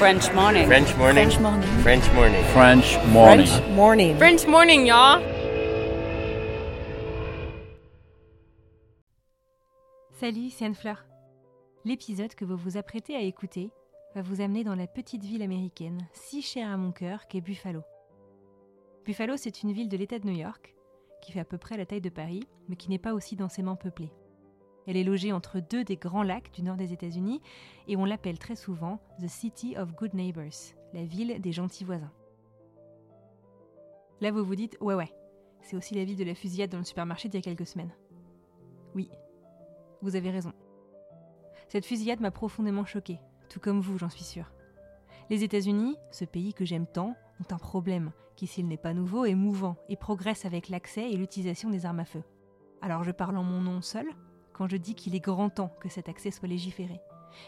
French morning. French morning. French morning. French morning. French morning. French morning. French morning, y'all. Salut, c'est Anne-Fleur. L'épisode que vous vous apprêtez à écouter va vous amener dans la petite ville américaine, si chère à mon cœur, qu'est Buffalo. Buffalo, c'est une ville de l'État de New York, qui fait à peu près la taille de Paris, mais qui n'est pas aussi densément peuplée. Elle est logée entre deux des grands lacs du nord des États-Unis et on l'appelle très souvent The City of Good Neighbors, la ville des gentils voisins. Là, vous vous dites, ouais, ouais, c'est aussi la ville de la fusillade dans le supermarché d'il y a quelques semaines. Oui, vous avez raison. Cette fusillade m'a profondément choquée, tout comme vous, j'en suis sûre. Les États-Unis, ce pays que j'aime tant, ont un problème qui, s'il n'est pas nouveau, est mouvant et progresse avec l'accès et l'utilisation des armes à feu. Alors je parle en mon nom seul quand je dis qu'il est grand temps que cet accès soit légiféré.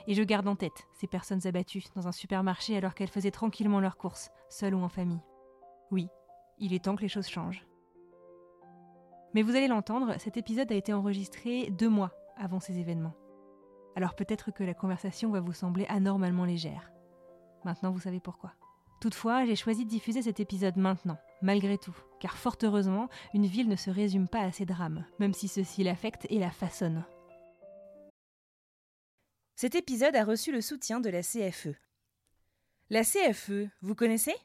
Et je garde en tête ces personnes abattues dans un supermarché alors qu'elles faisaient tranquillement leurs courses, seules ou en famille. Oui, il est temps que les choses changent. Mais vous allez l'entendre, cet épisode a été enregistré deux mois avant ces événements. Alors peut-être que la conversation va vous sembler anormalement légère. Maintenant, vous savez pourquoi. Toutefois, j'ai choisi de diffuser cet épisode maintenant, malgré tout, car fort heureusement, une ville ne se résume pas à ses drames, même si ceux-ci l'affectent et la façonnent. Cet épisode a reçu le soutien de la CFE. La CFE, vous connaissez?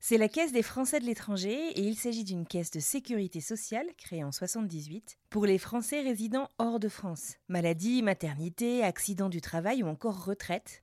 C'est la Caisse des Français de l'étranger et il s'agit d'une caisse de sécurité sociale créée en 78 pour les Français résidant hors de France. Maladie, maternité, accident du travail ou encore retraite,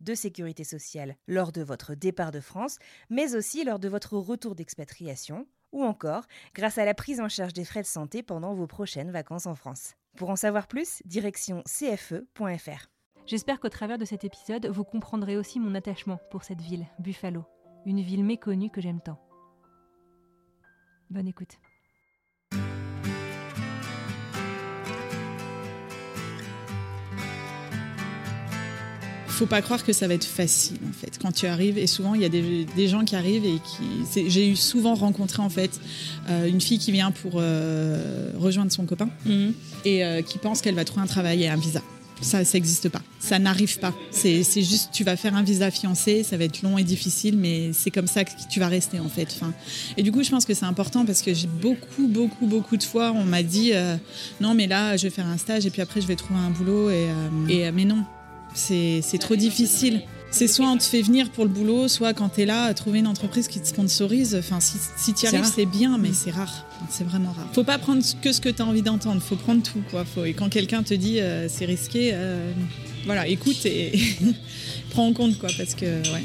de sécurité sociale lors de votre départ de France, mais aussi lors de votre retour d'expatriation, ou encore grâce à la prise en charge des frais de santé pendant vos prochaines vacances en France. Pour en savoir plus, direction cfe.fr. J'espère qu'au travers de cet épisode, vous comprendrez aussi mon attachement pour cette ville, Buffalo, une ville méconnue que j'aime tant. Bonne écoute. Faut pas croire que ça va être facile en fait. Quand tu arrives et souvent il y a des, des gens qui arrivent et qui j'ai eu souvent rencontré en fait euh, une fille qui vient pour euh, rejoindre son copain Mhm. et euh, qui pense qu'elle va trouver un travail et un visa. Ça ça n'existe pas. Ça n'arrive pas. C'est c'est juste tu vas faire un visa fiancé ça va être long et difficile mais c'est comme ça que tu vas rester en fait enfin, et du coup je pense que c'est important parce que j'ai beaucoup beaucoup beaucoup de fois on m'a dit euh, non mais là je vais faire un stage et puis après je vais trouver un boulot et, euh, et mais non c'est c'est trop difficile. C'est soit on te fait venir pour le boulot, soit quand tu es là, trouver une entreprise qui te sponsorise. Enfin, si, si tu y arrives, c'est bien, mais c'est rare. C'est vraiment rare. Faut pas prendre que ce que tu as envie d'entendre, faut prendre tout. Quoi. Faut, et quand quelqu'un te dit euh, c'est risqué, euh, voilà, écoute et prends en compte, quoi, parce que, ouais.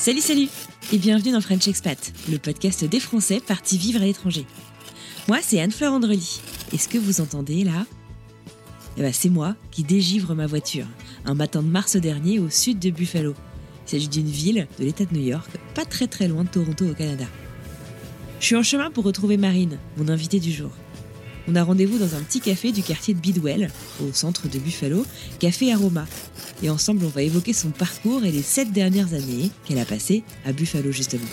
Salut, salut et bienvenue dans French Expat, le podcast des Français partis vivre à l'étranger. Moi, c'est Anne-Fleur Andrely. Et ce que vous entendez là? Eh ben, C'est moi qui dégivre ma voiture, un matin de mars dernier au sud de Buffalo. Il s'agit d'une ville de l'État de New York, pas très très loin de Toronto au Canada. Je suis en chemin pour retrouver Marine, mon invitée du jour. On a rendez-vous dans un petit café du quartier de Bidwell, au centre de Buffalo, Café Aroma. Et ensemble, on va évoquer son parcours et les sept dernières années qu'elle a passées à Buffalo, justement.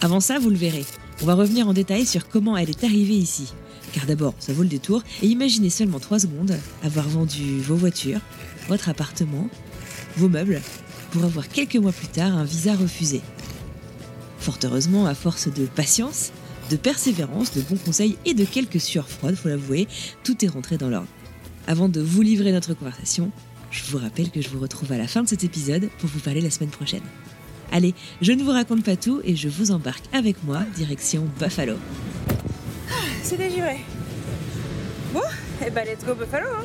Avant ça, vous le verrez, on va revenir en détail sur comment elle est arrivée ici. Car d'abord, ça vaut le détour, et imaginez seulement 3 secondes avoir vendu vos voitures, votre appartement, vos meubles, pour avoir quelques mois plus tard un visa refusé. Fort heureusement, à force de patience, de persévérance, de bons conseils et de quelques sueurs froides, faut l'avouer, tout est rentré dans l'ordre. Avant de vous livrer notre conversation, je vous rappelle que je vous retrouve à la fin de cet épisode pour vous parler la semaine prochaine. Allez, je ne vous raconte pas tout et je vous embarque avec moi direction Buffalo. C'est déjuré. Bon, Eh bah let's go Buffalo hein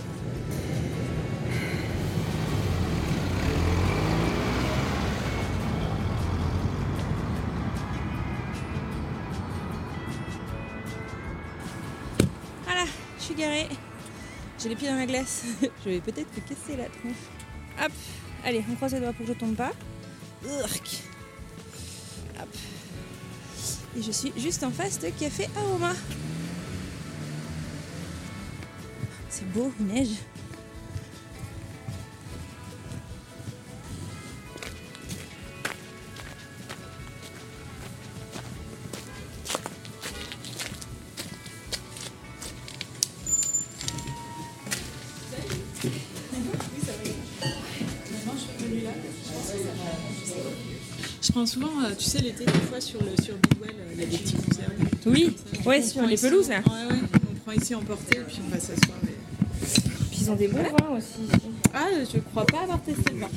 J'ai les pieds dans la glace. je vais peut-être me casser la tronche. Hop, allez, on croise les doigts pour que je tombe pas. Urk. Hop. Et je suis juste en face de Café Aroma. C'est beau, neige. Je prends souvent, euh, tu sais, l'été, des fois, sur, le, sur Bidwell, euh, il y a des petits concerts. Oui, ouais, On sur prend les ici- pelouses là. Ouais, ouais. On prend ici en portée, puis on va s'asseoir. et- Puis ils ont des bons vins aussi. Ah, je crois pas avoir testé le vin.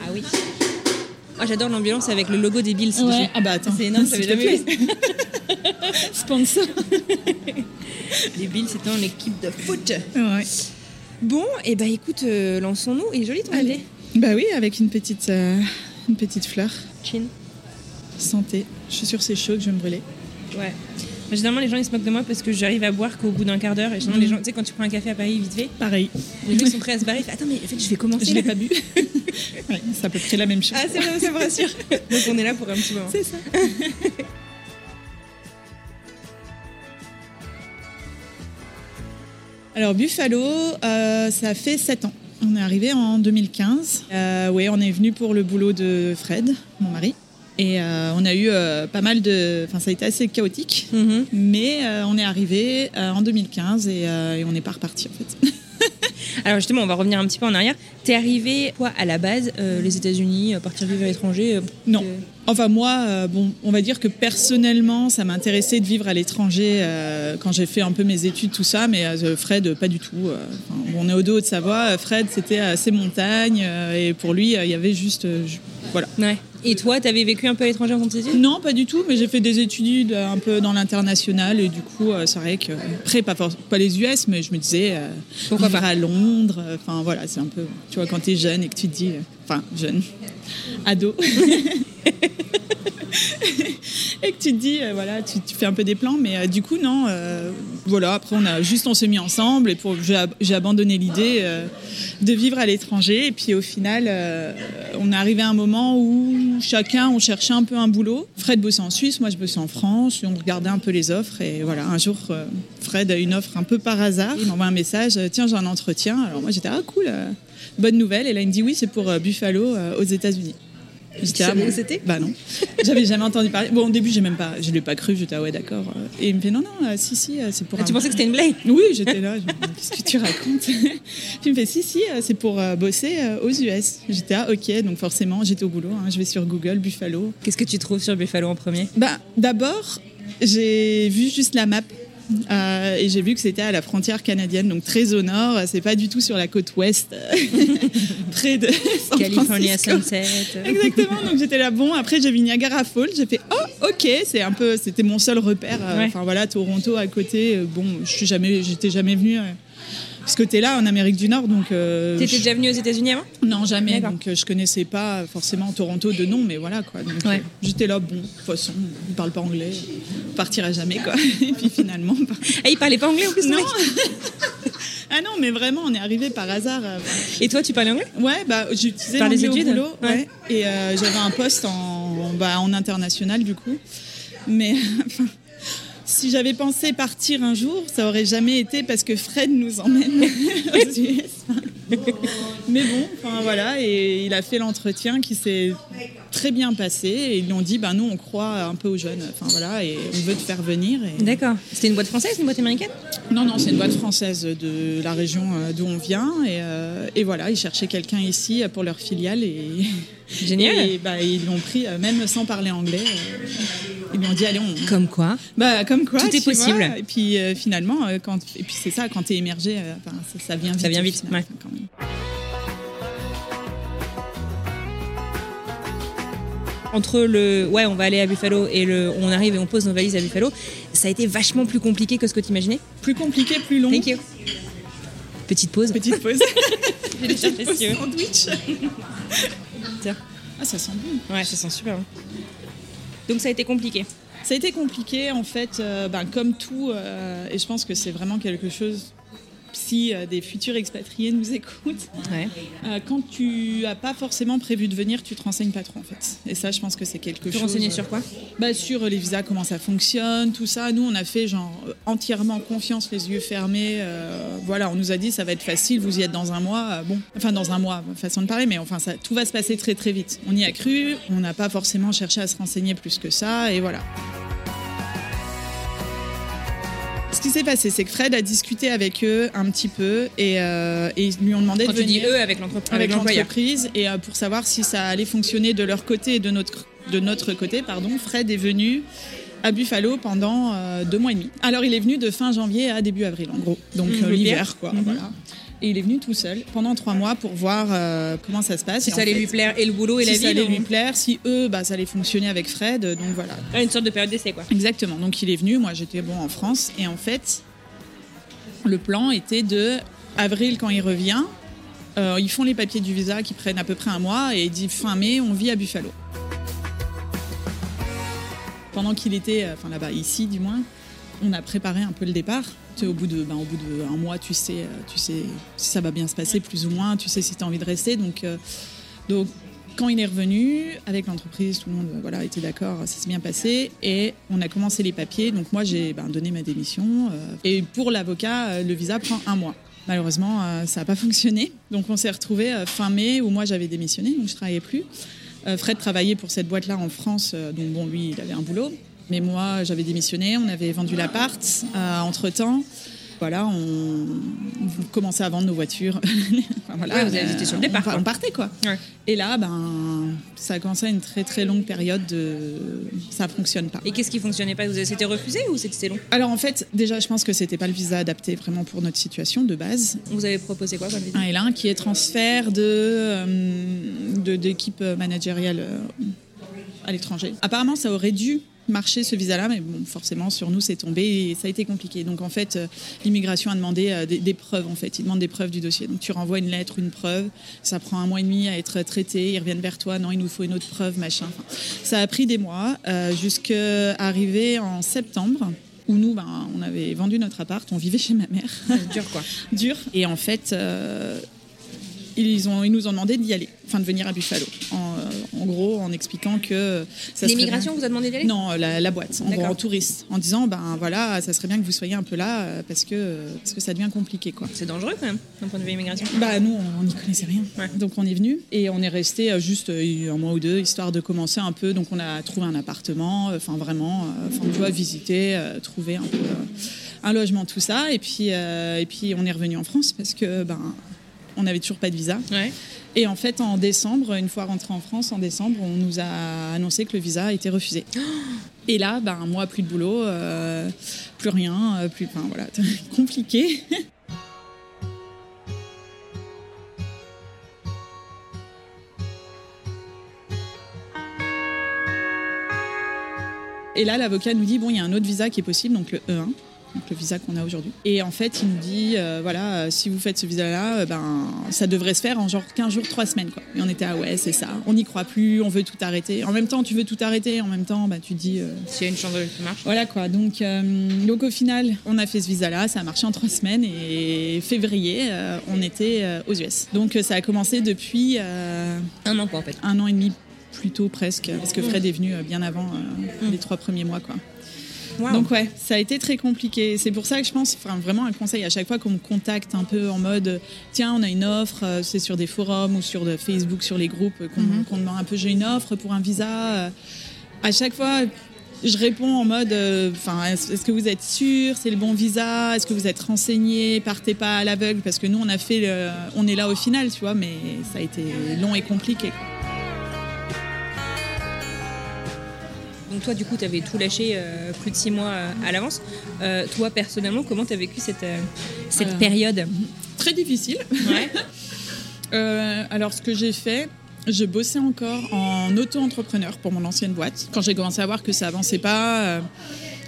Ah oui. Oh, j'adore l'ambiance avec le logo des Bills. Ouais. Ah bah attends, C'est énorme, s'il j'avais jamais vu. Sponsor. Les Bills étant l'équipe de foot. Ouais. Bon, et bah écoute, euh, lançons-nous. Il est joli ton Allez. thé. Bah oui, avec une petite, euh, une petite fleur. Chin. Santé. Je suis sûre que c'est chaud que je vais me brûler. Ouais. Mais généralement, les gens ils se moquent de moi parce que j'arrive à boire qu'au bout d'un quart d'heure. Et généralement, les gens, tu sais, quand tu prends un café à Paris vite fait, Pareil. les gens ils sont prêts à se barrer. Ils font, Attends, mais en fait, je vais commencer. Je l'ai pas bu. ouais, c'est à peu près la même chose. Ah, c'est vrai, ça me rassure. Donc on est là pour un petit moment. c'est ça. Alors Buffalo, euh, ça fait 7 ans. On est arrivé en 2015. Euh, oui, on est venu pour le boulot de Fred, mon mari. Et euh, on a eu euh, pas mal de... Enfin, ça a été assez chaotique. Mhm. Mais on est arrivé en 2015 et, euh, et on n'est pas reparti en fait. Alors justement, on va revenir un petit peu en arrière. T'es arrivé, quoi, à la base, euh, les États-Unis, euh, partir vivre à l'étranger euh, Non. Enfin moi, euh, bon, on va dire que personnellement, ça m'intéressait de vivre à l'étranger quand j'ai fait un peu mes études, tout ça, mais Fred, pas du tout. enfin, bon, on est au dos de Savoie. Fred, c'était ses montagnes et pour lui, il y avait juste, voilà. Ouais. Et toi, t'avais vécu un peu à l'étranger de tes études Non, pas du tout, mais j'ai fait des études euh, un peu dans l'international et du coup, euh, c'est vrai que après, pas, pas les US, mais je me disais, euh, Pourquoi pas? à Londres. Enfin voilà, c'est un peu, tu vois, quand t'es jeune et que tu te dis, enfin jeune, ado. et que tu te dis, euh, voilà, tu, fais un peu des plans, mais euh, du coup, non, euh, voilà, après, on a juste, on s'est mis ensemble et j'ai, ab- j'ai abandonné l'idée de vivre à l'étranger. Et puis au final, on est arrivé à un moment où chacun, on cherchait un peu un boulot. Fred bossait en Suisse, moi je bossais en France, on regardait un peu les offres. Et voilà, un jour, Fred a une offre un peu par hasard. Il m'envoie un message, tiens, j'ai un entretien. Alors moi j'étais, ah cool, bonne nouvelle. Et là, il me dit, oui, c'est pour Buffalo aux États-Unis. J'étais, ah, où bon. c'était Bah non. J'avais jamais entendu parler. Bon, au début, j'ai même pas, je l'ai pas cru. J'étais, ah ouais, d'accord. Et il me fait, non, non, euh, si, si, euh, c'est pour. Ah, un- Tu pensais que c'était une blague? Oui, j'étais là. je me dis, Qu'est-ce que tu racontes? Puis il me fait si, si, euh, c'est pour bosser aux US. J'étais ah, ok, donc forcément, j'étais au boulot. hein, je vais sur Google, Buffalo. Qu'est-ce que tu trouves sur Buffalo en premier? Bah, d'abord, j'ai vu juste la map. Euh, et j'ai vu que c'était à la frontière canadienne, donc très au nord. C'est pas du tout sur la côte ouest, près de San California. Sunset. Exactement, donc j'étais là, bon, après j'ai vu Niagara Falls, j'ai fait, oh ok, c'est un peu, c'était mon seul repère, euh, Ouais. enfin voilà, Toronto à côté, euh, bon, je suis jamais, j'étais jamais venue euh, ce côté-là en Amérique du Nord, donc... euh, T'étais je- déjà venu aux États-Unis avant? Non, jamais, donc euh, je connaissais pas forcément Toronto de nom, mais voilà quoi, donc Ouais. euh, j'étais là, bon, de toute façon, il parle pas anglais, on partira jamais quoi, et puis finalement... bah, Ah, il parlait pas anglais en plus, non Ah non, mais vraiment, on est arrivé par hasard. euh, Et toi, tu parlais anglais? Ouais, bah, j'utilisais l'anglais au boulot. Ouais. ouais. Et euh, j'avais un poste en, bah, en international, du coup. Mais enfin, si j'avais pensé partir un jour, ça aurait jamais été parce que Fred nous emmène aux US. Mais bon, enfin voilà, et il a fait l'entretien qui s'est très bien passé. Et ils lui ont dit, bah, nous, on croit un peu aux jeunes. Enfin voilà, et on veut te faire venir. Et... D'accord. C'était une boîte française, une boîte américaine? Non, non, c'est une boîte française de la région euh, d'où on vient. Et, euh, et voilà, ils cherchaient quelqu'un ici pour leur filiale. Et, Génial. et bah, ils l'ont pris, euh, même sans parler anglais. euh, ils lui ont dit, allez, on. Comme quoi Bah, comme quoi. Tout est tu vois. possible. Et puis euh, finalement, quand, et puis c'est ça, quand t'es émergé, euh, enfin, ça, ça vient vite. Ça vient vite, final, ouais. enfin, quand même. Entre le ouais, on va aller à Buffalo et le on arrive et on pose nos valises à Buffalo, ça a été vachement plus compliqué que ce que tu imaginais Plus compliqué, plus long. Thank you. Petite pause. Petite pause. Petite pause sandwich. Ah, ça sent bon. Ouais, ça sent super bon. Donc ça a été compliqué. Ça a été compliqué en fait, euh, ben, comme tout, euh, et je pense que c'est vraiment quelque chose si euh, des futurs expatriés nous écoutent, euh, quand tu n'as pas forcément prévu de venir, tu te renseignes pas trop en fait. Et ça, je pense que c'est quelque tu chose. renseigner sur quoi? bah, Sur les visas, comment ça fonctionne, tout ça. Nous, on a fait genre entièrement confiance, les yeux fermés. Euh, voilà, on nous a dit ça va être facile, vous y êtes dans un mois. bon, enfin dans un mois, façon de parler, mais enfin ça, tout va se passer très très vite. On y a cru, on n'a pas forcément cherché à se renseigner plus que ça, et voilà. Qui s'est passé, c'est que Fred a discuté avec eux un petit peu et, euh, et ils lui ont demandé Quand de tu dis venir eux avec l'entreprise. avec l'entreprise et euh, pour savoir si ça allait fonctionner de leur côté et de notre, de notre côté. Pardon, Fred est venu à Buffalo pendant euh, deux mois et demi. Alors il est venu de fin janvier à début avril en gros, donc euh, l'hiver. quoi. Mhm. Voilà. Et il est venu tout seul pendant trois mois pour voir euh, comment ça se passe. Si Et ça allait fait, lui plaire et le boulot et si la ça vie. allait donc- lui plaire, si eux, bah, ça allait fonctionner avec Fred, donc voilà. Ah, une sorte de période d'essai quoi. Exactement. Donc il est venu, moi j'étais bon en France et en fait le plan était de avril quand il revient, euh, ils font les papiers du visa qui prennent à peu près un mois et il dit fin mai on vit à Buffalo. Pendant qu'il était, euh, enfin là-bas ici du moins, on a préparé un peu le départ. Au bout de, ben, mois, tu sais, euh, tu sais si ça va bien se passer plus ou moins, tu sais si tu as envie de rester. Donc, euh, donc quand il est revenu avec l'entreprise, tout le monde était d'accord, ça s'est bien passé et on a commencé les papiers. Donc moi j'ai ben, donné ma démission euh, et pour l'avocat, le visa prend un mois. Malheureusement, ça n'a pas fonctionné. Donc on s'est retrouvé fin mai où moi j'avais démissionné, donc je travaillais plus. Fred travaillait pour cette boîte-là en France, donc bon lui il avait un boulot. Mais moi j'avais démissionné, on avait vendu l'appart entre temps. Voilà, on, on commençait à vendre nos voitures. Enfin, voilà, Ouais, vous avez été sur le on- départ, On, partait quoi. Ouais. Et là, ben, ça a commencé une très très longue période de. Ça fonctionne pas. Et qu'est-ce qui fonctionnait pas? Vous avez- C'était refusé ou c'était long? Alors en fait, déjà, je pense que c'était pas le visa adapté vraiment pour notre situation de base. Vous avez proposé quoi comme visa? Un L1 qui est transfert de euh, d'équipe managériale euh, à l'étranger. Apparemment, ça aurait dû marcher ce visa-là, mais bon, forcément, sur nous, c'est tombé et ça a été compliqué. Donc, en fait, euh, l'immigration a demandé euh, des, des preuves, en fait. Ils demandent des preuves du dossier. Donc, tu renvoies une lettre, une preuve. Ça prend un mois et demi à être traité. Ils reviennent vers toi. Non, il nous faut une autre preuve, machin. Enfin, ça a pris des mois euh, jusqu'à arriver en septembre où nous, ben, on avait vendu notre appart. On vivait chez ma mère. Dur quoi. dur. Et en fait, euh, ils, ont, ils nous ont demandé d'y aller, enfin de venir à Buffalo. En, euh, en gros, en expliquant que serait L'immigration vous a demandé d'y aller? Non, la, la boîte, en gros, en touriste, en disant ben voilà, ça serait bien que vous soyez un peu là euh, parce que parce que ça devient compliqué quoi. C'est dangereux quand même, d'un point de vue immigration. Bah nous, on n'y connaissait rien. Ouais. Donc on est venu et on est resté euh, juste euh, un mois ou deux, histoire de commencer un peu. Donc on a trouvé un appartement, euh, enfin vraiment, euh, enfin tu vois, visiter, euh, trouver un peu euh, un logement, tout ça. Et puis, euh, et puis on est revenu en France parce que ben on n'avait toujours pas de visa. Ouais. Et en fait, en décembre, une fois rentré en France, en décembre, on nous a annoncé que le visa a été refusé. Et là, ben, moi, plus de boulot, euh, plus rien, euh, plus, enfin voilà, compliqué. Et là, l'avocat nous dit bon, il y a un autre visa qui est possible, donc le E1, donc le visa qu'on a aujourd'hui. Et en fait, il nous dit euh, voilà, euh, si vous faites ce visa-là, euh, ben ça devrait se faire en genre 15 jours, 3 semaines, quoi. Et on était ah ouais, c'est ça. On n'y croit plus, on veut tout arrêter. En même temps, tu veux tout arrêter, en même temps, bah tu dis euh, S'il y a une chance de ça marche. voilà quoi. Donc, donc au final, on a fait ce visa-là, ça a marché en trois semaines et février, on était aux US. Donc ça a commencé depuis Un an quoi en fait. un an et demi plus tôt presque, parce que Fred est venu bien avant euh, les trois premiers mois quoi. Donc ouais, ça a été très compliqué. C'est pour ça que je pense, enfin, vraiment un conseil à chaque fois qu'on me contacte un peu en mode, tiens, on a une offre, euh, c'est sur des forums ou sur Facebook, sur les groupes, euh, qu'on qu'on demande un peu, j'ai une offre pour un visa. euh, à chaque fois, je réponds en mode, enfin, est-ce est-ce que vous êtes sûr, c'est le bon visa, est-ce que vous êtes renseigné, partez pas à l'aveugle, parce que nous on a fait, le- on est là au final, tu vois, mais ça a été long et compliqué. quoi. Donc toi du coup tu avais tout lâché euh, plus de six mois euh, à l'avance. Euh, toi personnellement comment tu as vécu cette, cette période Très difficile. Ouais. Alors, ce que j'ai fait, je bossais encore en auto-entrepreneur pour mon ancienne boîte. Quand j'ai commencé à voir que ça avançait pas,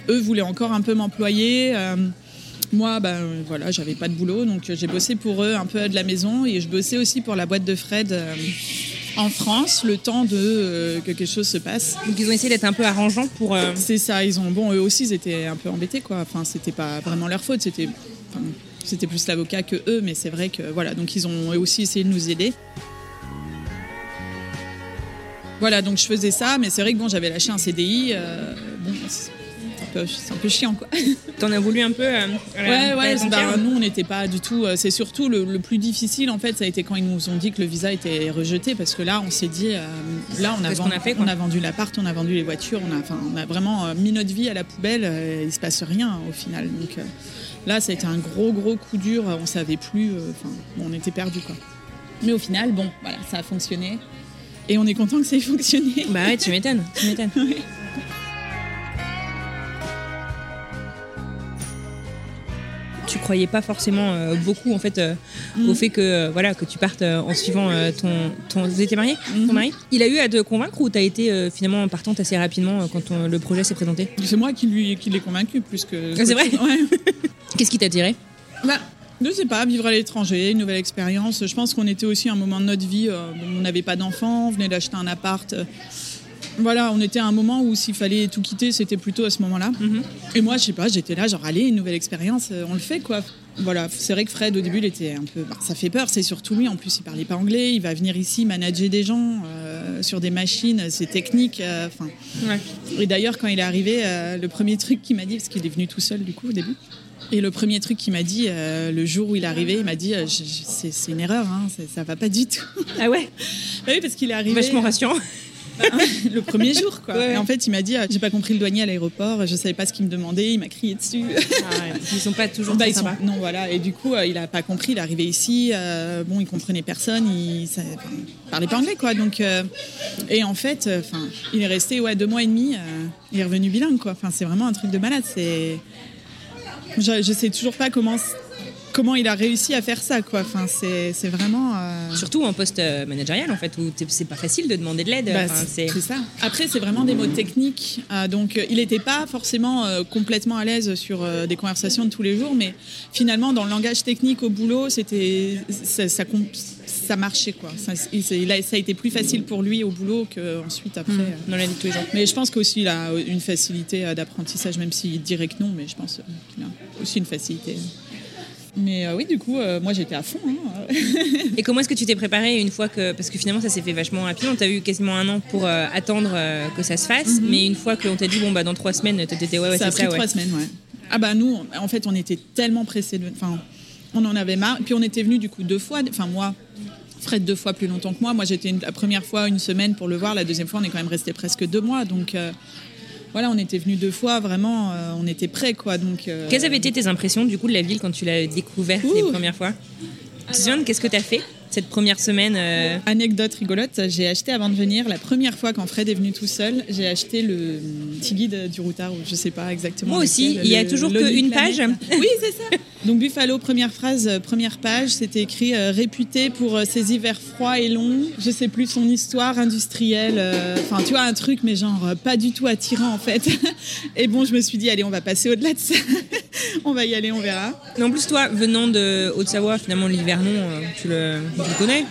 eux voulaient encore un peu m'employer. moi, ben voilà, j'avais pas de boulot, donc j'ai bossé pour eux un peu de la maison et je bossais aussi pour la boîte de Fred en France, le temps de euh, que quelque chose se passe. Donc ils ont essayé d'être un peu arrangeants pour. euh, C'est ça, ils ont bon, eux aussi, ils étaient un peu embêtés, quoi. Enfin, c'était pas vraiment leur faute, c'était, enfin, c'était plus l'avocat que eux, mais c'est vrai que voilà, donc ils ont eux aussi essayé de nous aider. Voilà, donc je faisais ça, mais c'est vrai que bon, j'avais lâché un CDI. euh, bon, peu, c'est un peu chiant, quoi. T'en as voulu un peu. euh, Ouais, ouais, bah, nous on n'était pas du tout. euh, C'est surtout le, le plus difficile en fait, ça a été quand ils nous ont dit que le visa était rejeté parce que là on s'est dit, euh, là on a, vendu, qu'on a fait, quoi on a vendu l'appart, on a vendu les voitures, on a, enfin, on a vraiment euh, mis notre vie à la poubelle, il se passe rien au final. Donc là ça a été un gros gros coup dur, on savait plus, enfin bon, on était perdu quoi. Mais au final, bon, voilà, ça a fonctionné et on est content que ça ait fonctionné. Bah ouais, tu m'étonnes. Tu m'étonnes. Tu croyais pas forcément euh, beaucoup en fait euh, Mm. au fait que euh, voilà que tu partes en suivant ton, ton marié Mhm. ton mari? Il a eu à te convaincre ou t'as été finalement partante assez rapidement quand on- le projet s'est présenté? C'est moi qui lui qui l'ai convaincu plus que. Ah, c'est vrai? Ouais. qu'est-ce qui t'a attiré? Bah, je sais pas, vivre à l'étranger, une nouvelle expérience. Je pense qu'on était aussi à un moment de notre vie, euh, bon, on n'avait pas d'enfants, on venait d'acheter un appart. Euh, voilà, on était à un moment où s'il fallait tout quitter, c'était plutôt à ce moment-là. Mhm. Et moi, je sais pas, j'étais là, genre, allez, une nouvelle expérience, euh, on le fait, quoi. Voilà, c'est vrai que Fred, au début, il était un peu. bah, ça fait peur, c'est surtout lui. En plus, il parlait pas anglais. Il va venir ici manager des gens euh, sur des machines, c'est technique. euh, Enfin, Ouais. et d'ailleurs, quand il est arrivé, euh, le premier truc qu'il m'a dit, parce qu'il est venu tout seul du coup au début, et le premier truc qu'il m'a dit euh, le jour où il est arrivé, il m'a dit euh, c'est c'est une erreur, hein, ça, ça va pas du tout. ah ouais? Bah oui, parce qu'il est arrivé vachement rassurant le premier jour, quoi. Ouais. Et en fait, il m'a dit euh, j'ai pas compris le douanier à l'aéroport, je savais pas ce qu'il me demandait, il m'a crié dessus. ils sont pas toujours Bah, ils sont- Non, voilà. Et du coup, euh, il a pas compris. Il est arrivé ici. euh, bon, il comprenait personne. Il, ça- enfin, il parlait pas anglais, quoi. Donc, euh, et en fait, euh, enfin, il est resté ouais deux mois et demi. il est revenu bilingue, quoi. Enfin, c'est vraiment un truc de malade. C'est, je, je sais toujours pas comment comment il a réussi à faire ça, quoi. Enfin, c'est vraiment. euh, surtout en poste euh, managérial en fait où c'est pas facile de demander de l'aide bah, Enfin, c'est ça. Après, c'est vraiment des mots techniques. euh, donc, il n'était pas forcément euh, complètement à l'aise sur des conversations de tous les jours, mais finalement, dans le langage technique au boulot, c'était ça, ça, marchait quoi. Ça, il s'est- il a- ça a été plus facile pour lui au boulot qu'ensuite après. euh. dans la vie de tous les jours Mais je pense qu'aussi il a une facilité d'apprentissage, même s'il dirait que non, mais je pense qu'il a aussi une facilité. Mais euh, oui, du coup, euh, moi j'étais à fond. hein. Et comment est-ce que tu t'es préparé une fois que. Parce que finalement, ça s'est fait vachement rapidement. Tu as eu quasiment un an pour euh, attendre que ça se fasse. Mais une fois qu'on t'a dit, bon, bah, dans trois semaines, t'étais, ouais, ouais, ça a pris ça, ouais. trois semaines, ouais. Ah bah nous, on- en fait, on était tellement pressés. De... Enfin, on en avait marre. Puis on était venus du coup deux fois. Enfin moi, Fred deux fois plus longtemps que moi. Moi j'étais la première fois une semaine pour le voir. La deuxième fois, on est quand même resté presque deux mois. Donc euh, voilà, on était venus deux fois. Vraiment, euh, on était prêts quoi. Donc euh, Quelles avaient été tes impressions du coup de la ville quand tu l'as découverte les premières fois? Tu te souviens de qu'est-ce que tu as fait? Cette première semaine euh, Anecdote rigolote, j'ai acheté avant de venir, la première fois quand Fred est venu tout seul, j'ai acheté le petit guide du routard, ou je sais pas exactement. Moi aussi, lequel, il y a le toujours qu'une page. Oui, c'est ça. Donc Buffalo, première phrase, euh, première page, c'était écrit euh, réputé pour ses hivers froids et longs. Je sais plus son histoire industrielle. euh, Enfin, tu vois, un truc, mais genre pas du tout attirant en fait. Et bon, je me suis dit, allez, on va passer au-delà de ça. on va y aller, on verra. Mais en plus, toi, venant de Haute-Savoie, finalement, l'hiver, non, euh, tu, le,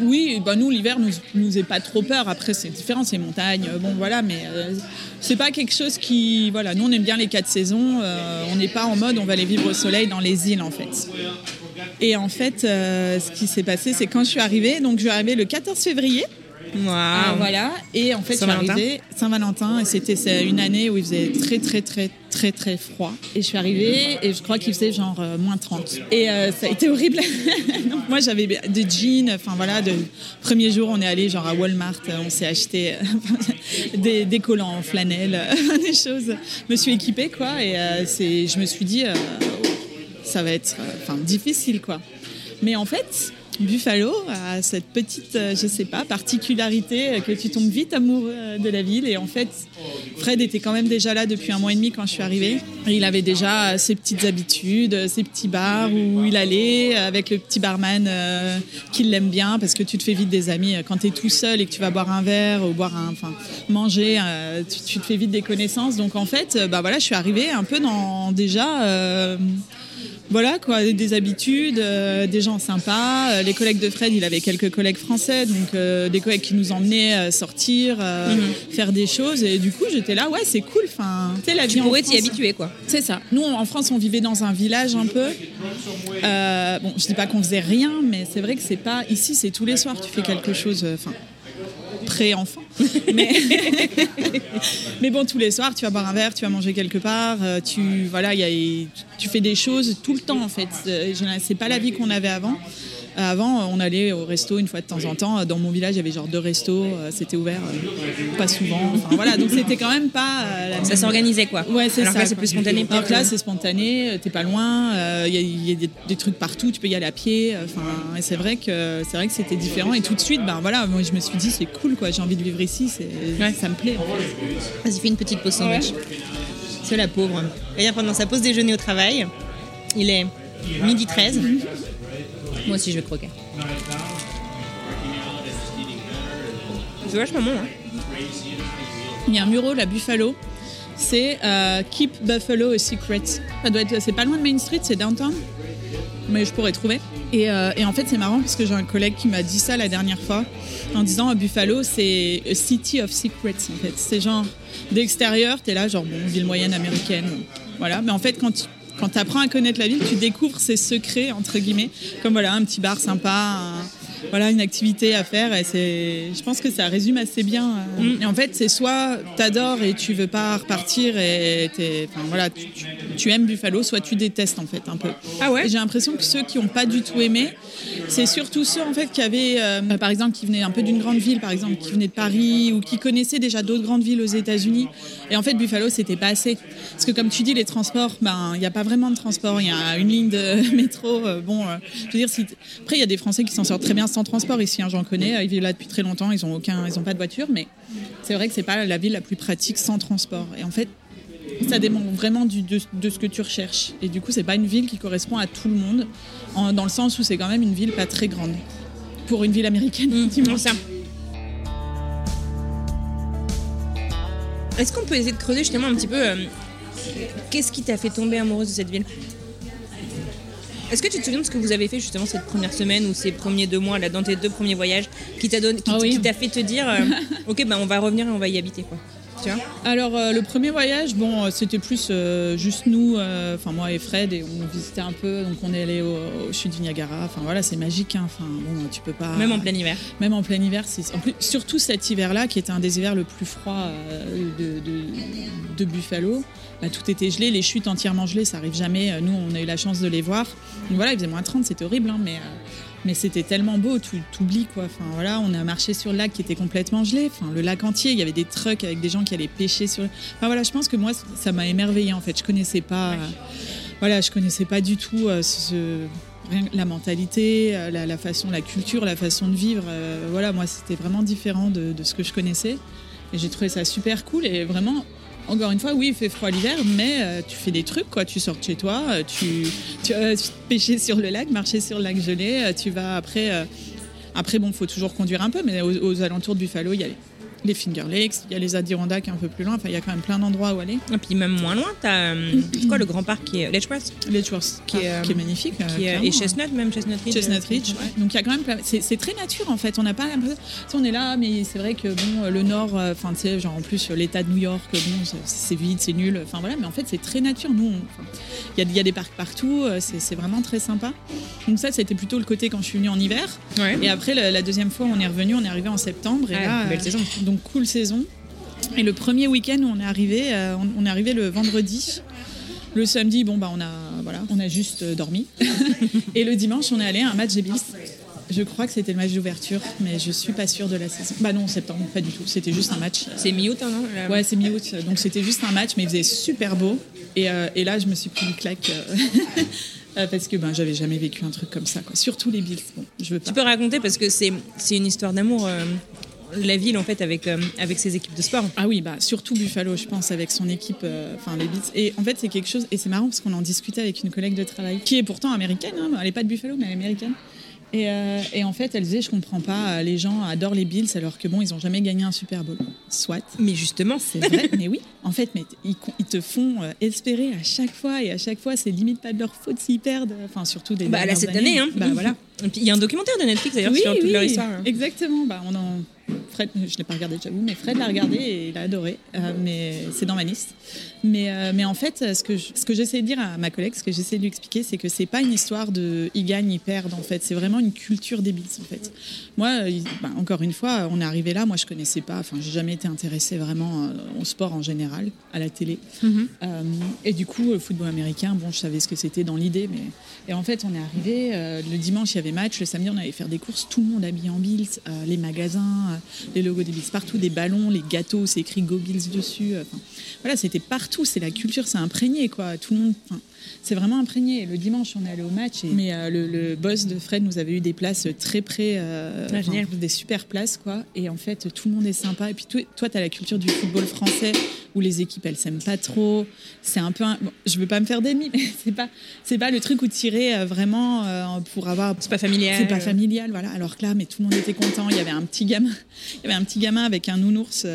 Oui, bah nous l'hiver nous nous est pas trop peur. Après c'est différent, c'est montagne, euh, bon voilà, mais euh, c'est pas quelque chose qui voilà. Nous on aime bien les quatre saisons. euh, on n'est pas en mode on va aller vivre au soleil dans les îles en fait. Et en fait, ce qui s'est passé, c'est quand je suis arrivée, donc je suis arrivée le 14 février. Waouh Ah, voilà. Et en fait, je suis arrivée Saint-Valentin et c'était une année où il faisait très très très très très froid. Et je suis arrivée et je crois qu'il faisait genre euh, moins 30. Et euh, ça a été horrible. Donc moi j'avais des jeans, enfin voilà, de premier jour on est allé genre à Walmart, euh, on s'est acheté des, des collants en flanelle, des choses. Je me suis équipée quoi et euh, c'est je me suis dit ça va être enfin difficile quoi. Mais en fait, Buffalo a cette petite, euh, je sais pas, particularité euh, que tu tombes vite amoureux euh, de la ville. Et en fait, Fred était quand même déjà là depuis un mois et demi quand je suis arrivée. Il avait déjà ses petites habitudes, ses petits bars où il allait avec le petit barman qui l'aime bien parce que tu te fais vite des amis quand tu es tout seul et que tu vas boire un verre ou boire un, enfin, manger, tu, te fais vite des connaissances. Donc en fait, bah voilà, je suis arrivée un peu dans déjà. Voilà quoi, des habitudes, euh, des gens sympas. Euh, les collègues de Fred, il avait quelques collègues français, donc euh, des collègues qui nous emmenaient sortir, euh, faire des choses. Et du coup, j'étais là, ouais, c'est cool. Enfin, tu sais, la vie Tu en pourrais t'y France- habituer, quoi. c'est ça. Nous, en France, on vivait dans un village un peu. Bon, je dis pas qu'on faisait rien, mais c'est vrai que c'est pas. Ici, c'est tous les soirs, tu fais quelque chose. Enfin. Pré-enfant. Mais... bon, tous les soirs, tu vas boire un verre, tu vas manger quelque part, euh, tu, voilà, tu fais des choses tout le temps en fait. Euh, C'est pas la vie qu'on avait avant. Euh, Avant, on allait au resto une fois de temps en temps. Dans mon village, il y avait genre deux restos, euh, c'était ouvert euh, pas souvent. Enfin, voilà, donc c'était quand même pas la Ça s'organisait, quoi. Ouais, c'est ça. que là, c'est plus spontané. Alors peut-être. que là, c'est spontané, t'es pas loin, il y a, il y a des, des trucs partout, tu peux y aller à pied. Enfin, et c'est vrai que c'est vrai que c'était différent. Et tout de suite, ben voilà, moi je me suis dit c'est cool, quoi. J'ai envie de vivre ici, c'est, Ouais. ça me plaît. Vas-y, fais une petite pause sandwich. C'est la pauvre. Vient pendant sa pause déjeuner au travail. Il est midi 13. Moi aussi, je vais croquer. C'est vachement bon, hein. Il y a un mural à Buffalo. C'est euh, Keep Buffalo a Secret. Ça doit être, c'est pas loin de Main Street, c'est downtown, mais je pourrais trouver. Et, euh, en fait, c'est marrant parce que j'ai un collègue qui m'a dit ça la dernière fois, en disant à Buffalo, c'est a city of secrets. En fait, c'est genre d'extérieur, t'es là, genre bon, ville moyenne américaine, voilà. Mais en fait, quand quand tu apprends à connaître la ville, tu découvres ses secrets entre guillemets, comme voilà un petit bar sympa. Voilà une activité à faire et c'est je pense que ça résume assez bien. Euh, et en fait c'est soit t'adores et tu veux pas repartir et t'es- enfin voilà tu, tu- tu aimes Buffalo soit tu détestes en fait un peu. Ah ouais j'ai l'impression que ceux qui ont pas du tout aimé c'est surtout ceux en fait qui avaient euh, par exemple qui venaient un peu d'une grande ville par exemple qui venaient de Paris ou qui connaissaient déjà d'autres grandes villes aux États-Unis. Et en fait Buffalo c'était pas assez. Parce que comme tu dis les transports ben il n'y a pas vraiment de transport. Il y a une ligne de métro euh, bon euh, je veux dire si après il y a des Français qui s'en sortent très bien sans transport ici hein, j'en connais ils vivent là depuis très longtemps ils ont aucun ils ont pas de voiture mais c'est vrai que c'est pas la ville la plus pratique sans transport et en fait ça dépend vraiment du- de, de ce que tu recherches. Et du coup, c'est pas une ville qui correspond à tout le monde, en- dans le sens où c'est quand même une ville pas très grande. Pour une ville américaine. Non, ça. Est-ce qu'on peut essayer de creuser justement un petit peu euh, qu'est-ce qui t'a fait tomber amoureuse de cette ville? Est-ce que tu te souviens de ce que vous avez fait justement cette première semaine ou ces premiers deux mois là dans tes deux premiers voyages qui t'a donné, qui, Ah oui. qui t'a fait te dire euh, ok bah on va revenir et on va y habiter quoi? Alors, euh, le premier voyage, bon, euh, c'était plus euh, juste nous, enfin moi et Fred, et on visitait un peu. Donc, on est allé au, au chute du Niagara. Enfin, voilà, c'est magique. hein. Enfin, bon, tu peux pas. Même en plein hiver. Même en plein hiver, c'est en plus surtout cet hiver-là qui était un des hivers le plus froid de, de- de Buffalo. Bah, tout était gelé, les chutes entièrement gelées, ça arrive jamais. Nous, on a eu la chance de les voir. Donc voilà, il faisait moins 30, c'était horrible, hein, mais mais c'était tellement beau, tu t'oublies quoi. Enfin voilà, on a marché sur le lac qui était complètement gelé. Enfin le lac entier, il y avait des trucks avec des gens qui allaient pêcher sur. Enfin voilà, je pense que moi ça m'a émerveillé en fait. Je connaissais pas. euh, voilà, je connaissais pas du tout euh, ce- la mentalité, euh, la, la façon, la culture, la façon de vivre. euh, voilà, moi, c'était vraiment différent de, de ce que je connaissais. Et j'ai trouvé ça super cool. Et vraiment, encore une fois, oui, il fait froid l'hiver, mais euh, tu fais des trucs, quoi. Tu sors chez toi, euh, tu, tu vas pêcher sur le lac, marcher sur le lac gelé. euh, tu vas après. euh, après, bon, faut toujours conduire un peu, mais aux, alentours de Buffalo, y a les, Finger Lakes, il y a les Adirondacks un peu plus loin. Enfin, il y a quand même plein d'endroits où aller. Et puis même moins loin, t'as euh, c'est quoi le grand parc qui est Letchworth Letchworth, Qui est, qui est magnifique. euh, qui est, et. Chestnut même Chestnut Ridge. Chestnut euh, Ridge, ouais. donc il y a quand même plein- c'est très nature en fait on n'a pas l'impression on est là mais c'est vrai que bon le nord enfin tu sais genre en plus l'état de New York bon c'est- vide c'est nul enfin voilà mais en fait c'est très nature nous il y, a, il y a des parcs partout c'est vraiment très sympa donc ça c'était plutôt le côté quand je suis venue en hiver Ouais. et après la, la deuxième fois on est revenu on est arrivé en septembre et Ah, là belle saison. donc cool saison et le premier week-end où on est arrivé euh, on, est arrivé le vendredi le samedi, bon bah on a voilà, on a juste euh, dormi. et le dimanche, on est allé à un match des Bills. Je crois que c'était le match d'ouverture, mais je suis pas sûre de la saison. Bah non, septembre, pas du tout. C'était juste un match. C'est mi-août, hein, non Ouais, c'est mi-août, donc c'était juste un match, mais il faisait super beau. Et, euh, et là, je me suis pris une claque. Euh, parce que ben, j'avais jamais vécu un truc comme ça, quoi. Surtout les Bills. Bon, je veux pas. Tu peux raconter parce que c'est c'est une histoire d'amour. euh, la ville en fait avec euh, avec ses équipes de sport. Ah oui, bah surtout Buffalo, je pense, avec son équipe, euh, enfin les Bills. Et en fait, c'est quelque chose, et c'est marrant parce qu'on en discutait avec une collègue de travail qui est pourtant américaine. hein, elle est pas de Buffalo, mais elle est américaine. Et, euh, et en fait, elle disait, je comprends pas, les gens adorent les Bills alors que bon, ils ont jamais gagné un Super Bowl. Soit. Mais justement, C'est vrai, mais oui. En fait, mais ils, ils te font espérer à chaque fois et à chaque fois, c'est limite pas de leur faute s'ils perdent. Enfin, surtout des Bah, là, cette année, hein. Bah voilà. Il y a un documentaire de Netflix d'ailleurs Oui, sur toute oui, leur histoire. hein. Exactement. Bah, on en... Fred, je l'ai pas regardé, j'avoue, mais Fred l'a regardé et il a adoré. Euh, mais c'est dans ma liste. Mais, euh, mais en fait, ce que, je- ce que j'essaie de dire à ma collègue, ce que j'essaie de lui expliquer, c'est que c'est pas une histoire de ils gagnent, ils perdent. En fait, c'est vraiment une culture des Bills. En fait, moi, il- bah, encore une fois, on est arrivé là. Moi, je connaissais pas. Enfin, j'ai jamais été intéressée vraiment euh, au sport en général, à la télé. Mhm. Euh, et du coup, le football américain, bon, je savais ce que c'était dans l'idée, mais et en fait, on est arrivé le dimanche, il y avait match, le samedi, on allait faire des courses, tout le monde habillé en Bills, les magasins, les logos des Bills partout, des ballons, les gâteaux, c'est écrit Go Bills dessus. euh, voilà, c'était partout, c'est la culture, c'est imprégné, quoi. Tout le monde. C'est vraiment imprégné. Et le dimanche, on est allé au match. et- mais euh, le, le boss de Fred nous avait eu des places très près, euh, Ah, génial. des super places, quoi. Et en fait, tout le monde est sympa. Et puis toi, tu as la culture du football français où les équipes, elles s'aiment pas trop. C'est un peu. Un... Bon, je veux pas me faire d'ennemis, mais c'est pas, c'est pas le truc où tirer euh, vraiment euh, pour avoir. C'est pas familial. C'est pas familial, voilà. Alors que là, mais tout le monde était content. Il y avait un petit gamin, il y avait un petit gamin avec un nounours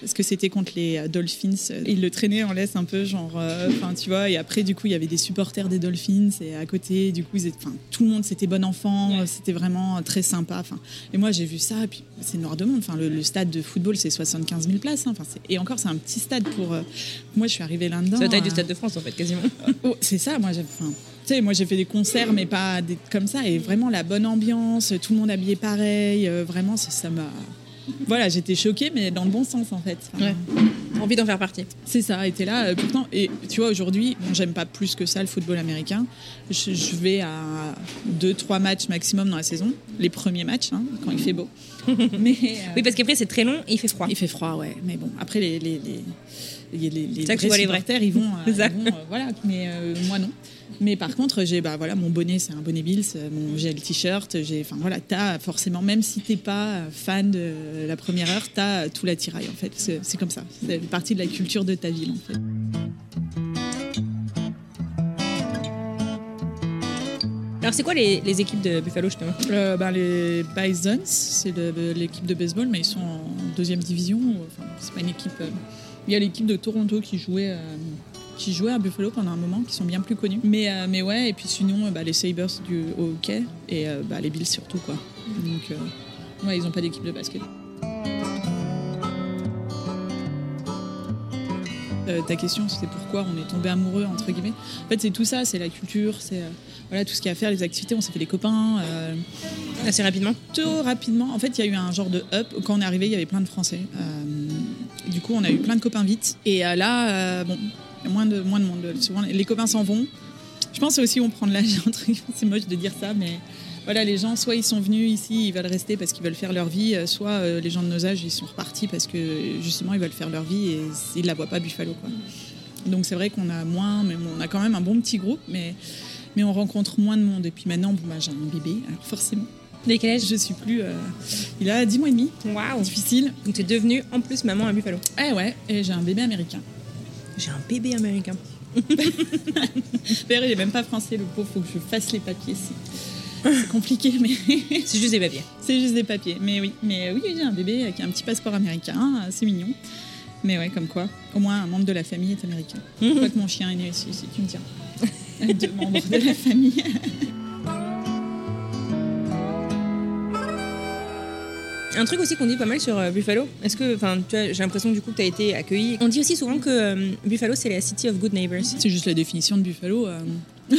parce que c'était contre les Dolphins. Il le traînait en laisse un peu, genre, enfin, tu vois. Et après, du coup, il y avait des supporters des Dolphins et à côté, du coup, ils étaient- enfin, tout le monde, c'était bon enfant. Ouais. C'était vraiment très sympa. Et moi, j'ai vu ça. Et puis, c'est noir de monde. Enfin, le, le stade de football, c'est 75 000 places. hein. C'est- et encore, c'est un petit stade pour. euh, moi, je suis arrivée là-dedans. C'est la taille du euh, Stade de France en fait quasiment. Oh, c'est ça, moi j'ai. Moi j'ai fait des concerts, mais pas des, comme ça. Et vraiment la bonne ambiance, tout le monde habillé pareil. euh, vraiment, ça ça m'a. Voilà, j'étais choquée, mais dans le bon sens en fait. Enfin, Ouais. Envie d'en faire partie. C'est ça, était là. euh, pourtant, et tu vois, aujourd'hui, bon, j'aime pas plus que ça le football américain. Je, je vais à deux, trois matchs maximum dans la saison. Les premiers matchs, hein, quand il fait beau. mais. euh, Oui, parce qu'après c'est très long et il fait froid. il fait froid, ouais. Mais bon, après, les, les, les, les, les- les vrais vois les vrais. ils vont. euh, ils vont, euh, voilà, mais euh, moi, non. Mais par contre, j'ai bah, voilà, mon bonnet, c'est un bonnet Bills. euh, Mon, j'ai le t-shirt. J'ai, enfin, voilà, t'as forcément, même si t'es pas fan de la première heure, t'as tout l'attirail, en fait. C'est, comme ça. C'est partie de la culture de ta ville, en fait. Alors c'est quoi les, les équipes de Buffalo justement? Euh, ben, les Bisons, c'est l'équipe de baseball, mais ils sont en deuxième division. Enfin, c'est pas une équipe. euh, Il y a l'équipe de Toronto qui jouait, euh, qui jouait à Buffalo pendant un moment, qui sont bien plus connus. Mais, euh, mais ouais, et puis sinon, euh, bah, les Sabres du au hockey et euh, bah, les Bills surtout. Quoi. Donc, euh, ouais, ils n'ont pas d'équipe de basket. Ta question, c'était pourquoi on est tombé amoureux, entre guillemets. En fait, c'est tout ça, c'est la culture, c'est voilà, tout ce qu'il y a à faire, les activités. On s'est fait des copains. Assez rapidement. plutôt rapidement. En fait, il y a eu un genre de up. Quand on est arrivé, il y avait plein de Français. Du coup, on a eu plein de copains vite. Et là, bon, moins de, moins de monde. Souvent, les copains s'en vont. Je pense aussi on prend de l'âge. C'est moche de dire ça, mais voilà, les gens, soit ils sont venus ici, ils veulent rester parce qu'ils veulent faire leur vie, euh, soit euh, les gens de nos âges, ils sont repartis parce que justement, ils veulent faire leur vie et ils la voient pas Buffalo. Quoi. Donc c'est vrai qu'on a moins, mais on a quand même un bon petit groupe, mais, mais on rencontre moins de monde. Et puis maintenant, bon, bah, j'ai un bébé, alors forcément. Dès quel âge? Je suis plus. euh, il a 10 mois et demi. Waouh Difficile. Donc tu es devenue en plus maman à Buffalo. Eh ouais, et j'ai un bébé américain. J'ai un bébé américain. D'ailleurs, il est même pas français, le pauvre, faut que je fasse les papiers. C'est c'est compliqué, mais C'est juste des papiers. c'est juste des papiers. Mais oui, mais oui, j'ai un bébé avec un petit passeport américain, c'est mignon. Mais ouais, comme quoi, au moins un membre de la famille est américain. Pas que mon chien est né ici, si tu me diras. Deux membres de la famille. Un truc aussi qu'on dit pas mal sur euh, Buffalo, est-ce que, enfin, tu vois, j'ai l'impression du coup que tu as été accueilli. On dit aussi souvent que euh, Buffalo c'est la city of good neighbors. C'est juste la définition de Buffalo. euh,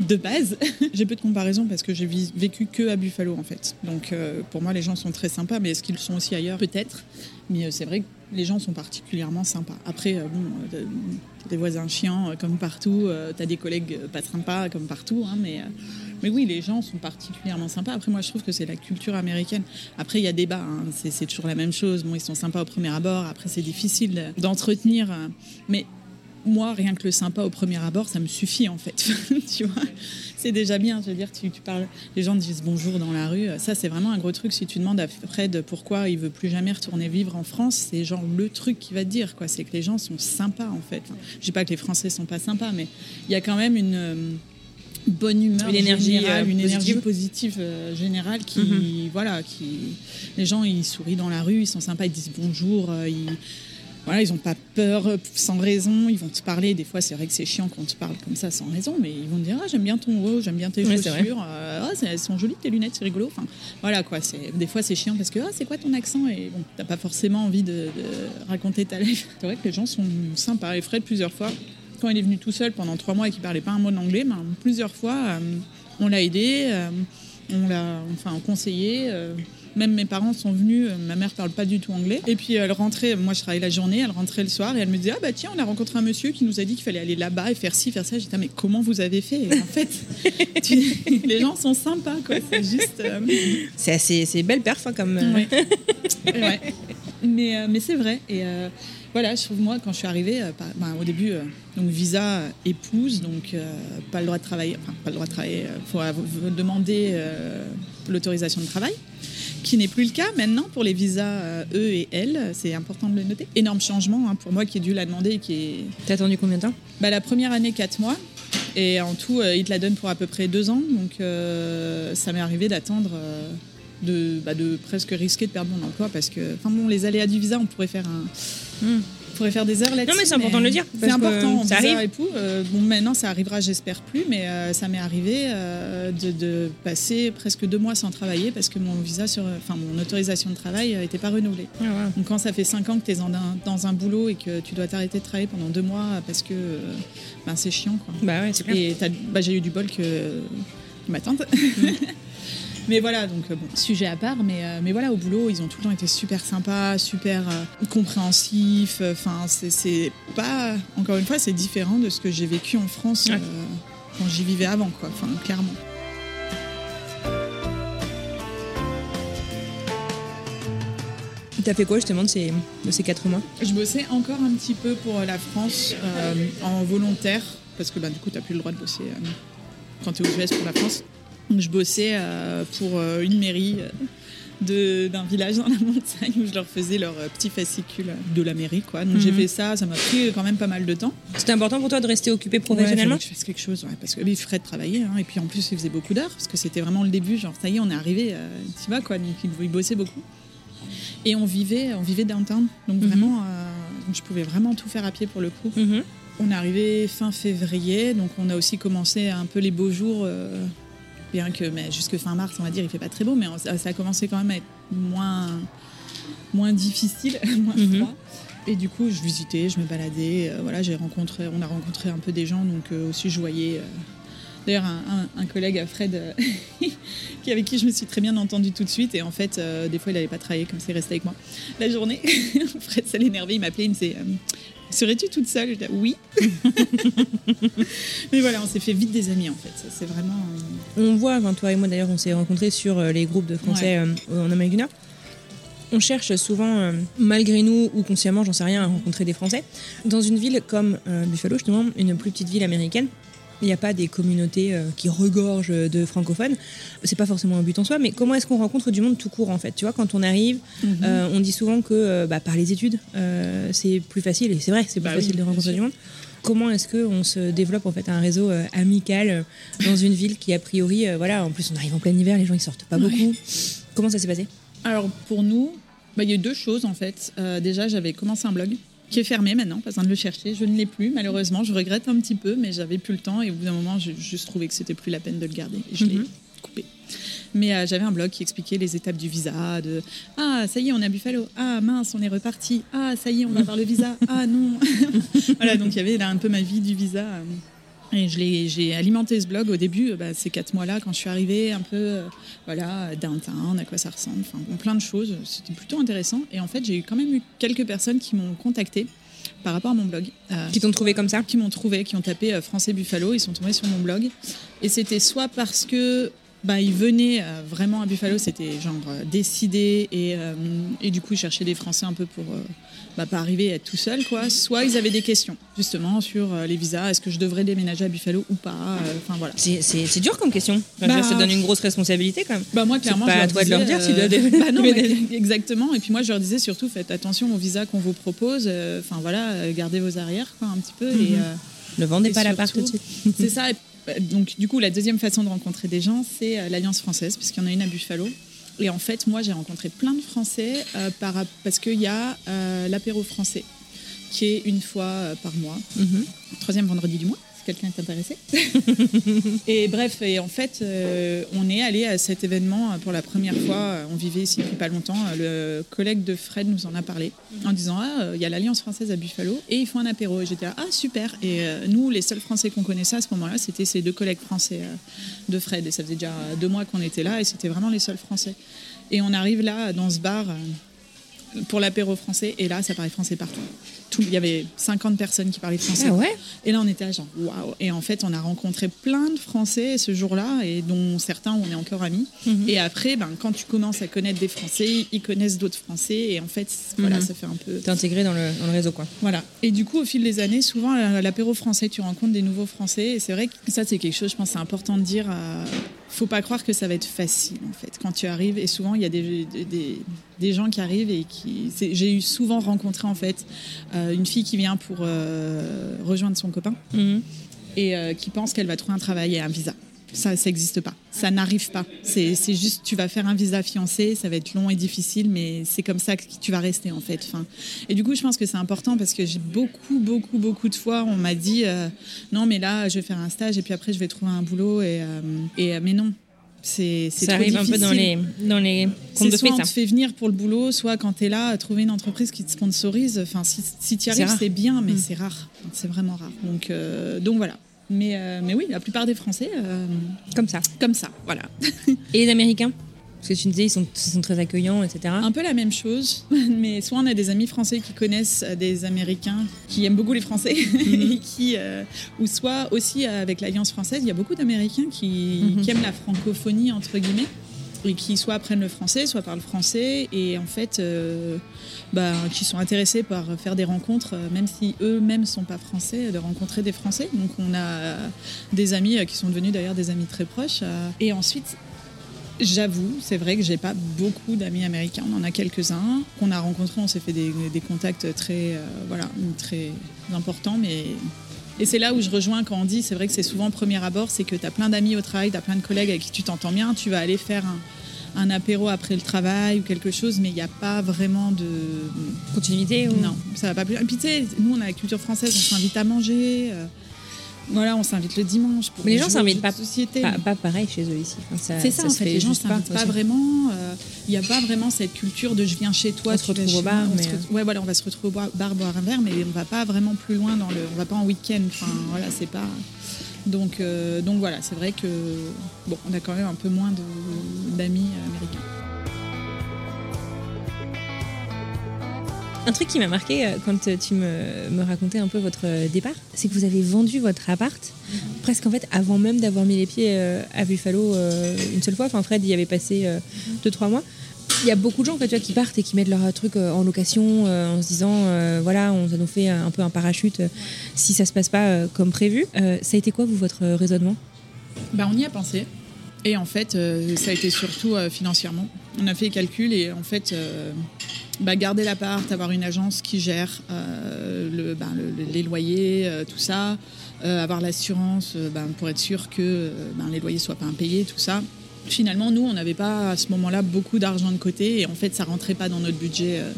de base, j'ai peu de comparaison parce que j'ai vécu que à Buffalo en fait. Donc euh, pour moi, les gens sont très sympas, mais est-ce qu'ils sont aussi ailleurs? Peut-être. Mais euh, c'est vrai que les gens sont particulièrement sympas. Après, euh, bon, t'as des voisins chiants comme partout, t'as des collègues pas sympas comme partout, hein, mais. mais oui, les gens sont particulièrement sympas. Après, moi, je trouve que c'est la culture américaine. Après, il y a débat. hein. C'est, toujours la même chose. Bon, ils sont sympas au premier abord. Après, c'est difficile de- d'entretenir. Mais moi, rien que le sympa au premier abord, ça me suffit en fait. tu vois, c'est déjà bien. Je veux dire, tu, tu, parles, les gens disent bonjour dans la rue. Ça, c'est vraiment un gros truc. Si tu demandes à Fred pourquoi il veut plus jamais retourner vivre en France, c'est genre le truc qu'il va te dire. Quoi, c'est que les gens sont sympas en fait. Enfin, je dis pas que les Français sont pas sympas, mais il y a quand même une euh, bonne humeur, une énergie, générale, euh, une positive. énergie positive euh, générale qui, Mhm. voilà, qui, les gens ils sourient dans la rue, ils sont sympas, ils disent bonjour, ils, voilà, ils ont pas peur euh, sans raison, ils vont te parler. Des fois, c'est vrai que c'est chiant quand on te parle comme ça sans raison, mais ils vont te dire ah j'aime bien ton haut, j'aime bien tes vrai. chaussures, euh, ah, elles sont jolies tes lunettes, c'est rigolo. Enfin, voilà quoi. Des fois c'est chiant parce que ah c'est quoi ton accent? Et bon t'as pas forcément envie de, de raconter ta life. C'est vrai que les gens sont sympas. Et Fred plusieurs fois quand il est venu tout seul pendant trois mois et qu'il parlait pas un mot d'anglais, ben, plusieurs fois, euh, on l'a aidé, euh, on l'a enfin conseillé. Même mes parents sont venus, euh, ma mère parle pas du tout anglais. Et puis elle rentrait, moi je travaillais la journée, elle rentrait le soir et elle me disait Ah bah tiens, on a rencontré un monsieur qui nous a dit qu'il fallait aller là-bas et faire ci, faire ça. J'étais Ah, mais comment vous avez fait? Et En fait, tu- les gens sont sympas quoi, c'est juste. euh, C'est assez, c'est belle perf hein, comme. euh, Ouais. Ouais. Mais, euh, mais c'est vrai. Et euh, voilà, je trouve, moi, quand je suis arrivée, ben, au début, donc visa épouse, donc pas le droit de travailler, enfin, pas le droit de travailler, il faut demander l'autorisation de travail, qui n'est plus le cas maintenant pour les visas E et L, c'est important de le noter. Énorme changement hein, pour moi qui ai dû la demander et qui est T'as attendu combien de temps? Bah, la première année, 4 mois. Et en tout, euh, il te la donne pour à peu près 2 ans. Donc, euh, ça m'est arrivé d'attendre, euh, de, bah, de presque risquer de perdre mon emploi parce que, enfin bon, les aléas du visa, on pourrait faire un. Hmm. Pourrait faire des heures là-dessus. Non, mais c'est important de le dire, C'est important, ça arrive. Euh, bon, maintenant, ça arrivera, j'espère plus, mais euh, ça m'est arrivé euh, de, de passer presque deux mois sans travailler parce que mon visa, sur, enfin, mon autorisation de travail n'était pas renouvelée. Ah, ouais. Donc quand ça fait 5 ans que tu es dans un, dans un boulot et que tu dois t'arrêter de travailler pendant deux mois parce que ben, c'est chiant. Quoi. Bah ouais, c'est clair. Et bah, j'ai eu du bol que que ma tante. mais voilà, donc euh, bon, sujet à part. Mais, euh, mais voilà, au boulot, ils ont tout le temps été super sympas, super euh, compréhensifs. Enfin, c'est- c'est pas. Encore une fois, c'est différent de ce que j'ai vécu en France Ouais. euh, quand j'y vivais avant, quoi. Enfin, clairement. T'as fait quoi justement de ces, de ces 4 mois? Je bossais encore un petit peu pour la France euh, en volontaire, parce que bah, du coup, tu n'as plus le droit de bosser euh, quand tu es aux US pour la France. Je bossais euh, pour euh, une mairie euh, de- d'un village dans la montagne où je leur faisais leur petit fascicule de la mairie. Quoi. Donc j'ai Mhm. fait ça, ça m'a pris quand même pas mal de temps. C'était important pour toi de rester occupé Ouais, professionnellement fallait que je fasse quelque chose, ouais, parce que lui, Fred travaillait, hein, et puis en plus, il faisait beaucoup d'heures, parce que c'était vraiment le début, genre, ça y est, on est arrivé, euh, tu vas, quoi, donc il, il bossait beaucoup. Et on vivait, on vivait downtown, donc Mhm. vraiment, euh, donc je pouvais vraiment tout faire à pied pour le coup. Mhm. On est arrivé fin février, donc on a aussi commencé un peu les beaux jours, euh, bien que mais jusque fin mars, on va dire, il fait pas très beau, mais on- ça, a commencé quand même à être moins, moins difficile, moins Mhm. froid. Et du coup, je visitais, je me baladais, euh, voilà, j'ai rencontré, on a rencontré un peu des gens, donc euh, aussi je voyais. euh, D'ailleurs, un, un- un collègue, Fred, qui, avec qui je me suis très bien entendue tout de suite. Et en fait, des fois, il n'allait pas travailler, comme c'est resté avec moi la journée. Fred, ça l'énervait, il m'appelait, il me disait Serais-tu toute seule? Oui. Mais voilà, on s'est fait vite des amis, en fait. C'est vraiment. euh, On voit, enfin, toi et moi d'ailleurs, on s'est rencontrés sur euh, les groupes de Français euh, en Amérique du Nord. On cherche souvent, euh, malgré nous ou consciemment, j'en sais rien, à rencontrer des Français. Dans une ville comme euh, Buffalo, justement, une plus petite ville américaine, il n'y a pas des communautés euh, qui regorgent de francophones. C'est pas forcément un but en soi, mais comment est-ce qu'on rencontre du monde tout court en fait? Tu vois, quand on arrive, euh, on dit souvent que euh, bah, par les études, c'est plus facile, et c'est vrai, c'est plus Bah oui, facile de rencontrer du monde. Comment est-ce qu'on se développe en fait un réseau amical dans une ville qui a priori, voilà, en plus on arrive en plein hiver, les gens ils sortent pas beaucoup. Comment ça s'est passé? Alors pour nous, bah, il y a eu deux choses en fait. Déjà, j'avais commencé un blog qui est fermé maintenant, pas besoin de le chercher. Je ne l'ai plus, malheureusement. Je regrette un petit peu, mais j'avais plus le temps et au bout d'un moment, j'ai juste trouvé que c'était plus la peine de le garder. Et je l'ai Mhm. coupé. Mais euh, j'avais un blog qui expliquait les étapes du visa, de ah ça y est on est à Buffalo, ah mince on est reparti, ah ça y est on va avoir le visa, ah non. voilà donc il y avait là un peu ma vie du visa. euh, et je l'ai- j'ai alimenté ce blog au début, euh, bah, ces quatre mois-là, quand je suis arrivée, un peu, euh, voilà, downtown, à quoi ça ressemble, enfin, bon, plein de choses. C'était plutôt intéressant. Et en fait, j'ai eu quand même eu quelques personnes qui m'ont contacté par rapport à mon blog. euh, Qui t'ont trouvé comme ça qui m'ont trouvé, qui ont tapé euh, Français Buffalo, ils sont tombés sur mon blog. Et c'était soit parce que bah, ils venaient euh, vraiment à Buffalo, c'était genre euh, décidé et, euh, et, du coup ils cherchaient des Français un peu pour bah, pas arriver à être tout seul quoi. Soit ils avaient des questions justement sur les visas, est-ce que je devrais déménager à Buffalo ou pas. Enfin voilà. C'est dur comme question. Bah, ça donne une grosse responsabilité quand même. Bah moi clairement. Pas à toi de leur dire tu dois déménager. Bah non, exactement. Et puis moi je leur disais surtout faites attention aux visas qu'on vous propose. Enfin voilà, gardez vos arrières quoi un petit peu et mhm. ne vendez pas la part tout de suite. C'est ça. Donc, du coup, la deuxième façon de rencontrer des gens, c'est euh, l'Alliance française, puisqu'il y en a une à Buffalo. Et en fait, moi, j'ai rencontré plein de Français euh, parce qu'il y a euh, l'apéro français, qui est une fois par mois, mhm. troisième vendredi du mois quelqu'un est intéressé. et bref, et en fait, euh, on est allé à cet événement pour la première fois. On vivait ici depuis pas longtemps. Le collègue de Fred nous en a parlé en disant Ah, il y a l'Alliance française à Buffalo et ils font un apéro. Et j'étais ah, super. Et euh, nous, les seuls Français qu'on connaissait à ce moment-là, c'était ces deux collègues français euh, de Fred. Et ça faisait déjà deux mois qu'on était là et c'était vraiment les seuls Français. Et on arrive là, dans ce bar pour l'apéro français. Et là, ça parlait français partout. Tout, il y avait 50 personnes qui parlaient français. Ah ouais et là, on était à genre, waouh. Et en fait, on a rencontré plein de Français ce jour-là, et dont certains, on est encore amis. Mhm. Et après, ben, quand tu commences à connaître des Français, ils connaissent d'autres Français. Et en fait, voilà, mhm. ça fait un peu. T'es intégré dans le, dans le, réseau, quoi. Voilà. Et du coup, au fil des années, souvent, à l'apéro français, tu rencontres des nouveaux Français. Et c'est vrai que ça, c'est quelque chose, je pense, c'est important de dire. À faut pas croire que ça va être facile en fait quand tu arrives et souvent il y a des, des, des gens qui arrivent et qui j'ai eu souvent rencontré en fait euh, une fille qui vient pour euh, rejoindre son copain mhm. et euh, qui pense qu'elle va trouver un travail et un visa ça n'existe pas. Ça n'arrive pas. C'est juste, tu vas faire un visa fiancé, ça va être long et difficile, mais c'est comme ça que tu vas rester en fait. Enfin, et du coup, je pense que c'est important parce que j'ai beaucoup, beaucoup, beaucoup de fois, on m'a dit euh, non, mais là, je vais faire un stage et puis après, je vais trouver un boulot. Et, euh, et mais non, c'est ça arrive un peu dans les dans les comptes de soit on te fait venir pour le boulot soit quand tu es là trouver une entreprise qui te sponsorise enfin si, si tu y arrives c'est bien mais mm. c'est rare c'est vraiment rare donc donc voilà mais, euh, mais oui, la plupart des Français. Euh, comme ça. Comme ça, voilà. Et les Américains? Parce que tu me disais, ils sont, sont, très accueillants, etc. Un peu la même chose, mais soit on a des amis français qui connaissent des Américains qui aiment beaucoup les Français, mhm. qui, euh, ou soit aussi avec l'Alliance française, il y a beaucoup d'Américains qui, mhm. qui, aiment la francophonie, entre guillemets, et qui soit apprennent le français, soit parlent français, et en fait, bah, qui sont intéressés par faire des rencontres, euh, même si eux-mêmes ne sont pas français, de rencontrer des Français. Donc on a des amis euh, qui sont devenus d'ailleurs des amis très proches. Euh. Et ensuite, J'avoue, c'est vrai que j'ai pas beaucoup d'amis américains. On en a quelques-uns qu'on a rencontrés. On s'est fait des, contacts très, voilà, très importants. Mais et c'est là où je rejoins quand on dit, c'est vrai que c'est souvent premier abord, c'est que tu as plein d'amis au travail, tu as plein de collègues avec qui tu t'entends bien. Tu vas aller faire un, un apéro après le travail ou quelque chose, mais il n'y a pas vraiment de continuité. Non, ça va pas plus. Et puis tu sais, nous on a la culture française, on s'invite à manger. Euh, voilà, on s'invite le dimanche. Pour mais les gens s'invitent pas, société. Pas, pas, pareil chez eux ici. c'est ça, en fait. Les gens s'invitent pas, vraiment. Euh, il n'y a pas vraiment cette culture de je viens chez toi. On se retrouve au bar. Mais... Ouais, voilà, on va se retrouver au bar, boire un verre, mais on va pas vraiment plus loin dans le. On va pas en week-end. Enfin, voilà, c'est pas. Donc, euh, donc voilà, c'est vrai que bon, on a quand même un peu moins d'amis américains. Un truc qui m'a marqué euh, quand tu me, racontais un peu votre départ, c'est que vous avez vendu votre appart presque en fait avant même d'avoir mis les pieds euh, à Buffalo une seule fois. Enfin, Fred y avait passé 2-3 mois il y a beaucoup de gens qui partent et qui mettent leur truc euh, en location euh, en se disant euh, voilà, on, nous fait un peu un parachute si ça se passe pas comme prévu. ça a été quoi, vous, votre raisonnement? Bah, On y a pensé. Et en fait, ça a été surtout financièrement. On a fait les calculs et en fait, bah, garder l'appart, avoir une agence qui gère le, bah, les loyers, tout ça, avoir l'assurance pour être sûr que les loyers soient pas impayés, tout ça finalement, nous, on n'avait pas à ce moment-là beaucoup d'argent de côté et en fait, ça rentrait pas dans notre budget euh,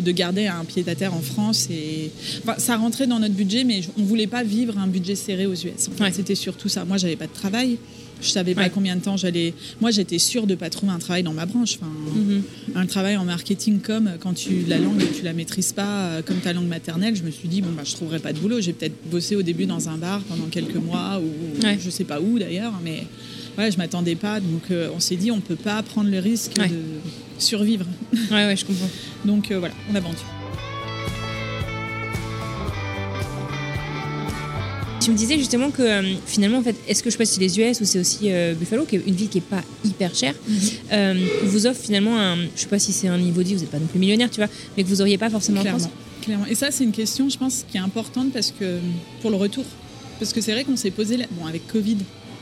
de, garder un pied à terre en France. Et... ça rentrait dans notre budget, mais on voulait pas vivre un budget serré aux US. C'était surtout ça. Moi, j'avais pas de travail. Je savais pas combien de temps j'allais. Moi, j'étais sûre de pas trouver un travail dans ma branche. Enfin, mm-hmm. Un travail en marketing comme quand tu la langue tu la maîtrises pas euh, comme ta langue maternelle. Je me suis dit bon bah je trouverai pas de boulot. J'ai peut-être bossé au début dans un bar pendant quelques mois ou je sais pas où d'ailleurs, mais ouais, je m'attendais pas. Donc euh, on s'est dit, on peut pas prendre le risque de survivre. Ouais, ouais, je comprends. donc euh, voilà, on a Tu me disais justement que euh, finalement, en fait, est-ce que je sais pas si les US ou c'est aussi euh, Buffalo, qui est une ville qui est pas hyper chère, euh, vous offre finalement un, je sais pas si c'est un niveau de vie, vous n'êtes pas non plus millionnaire, tu vois, mais que vous auriez pas forcément en Clairement. France. Clairement. Et ça, c'est une question, je pense, qui est importante parce que pour le retour. Parce que c'est vrai qu'on s'est posé, la- bon, avec Covid,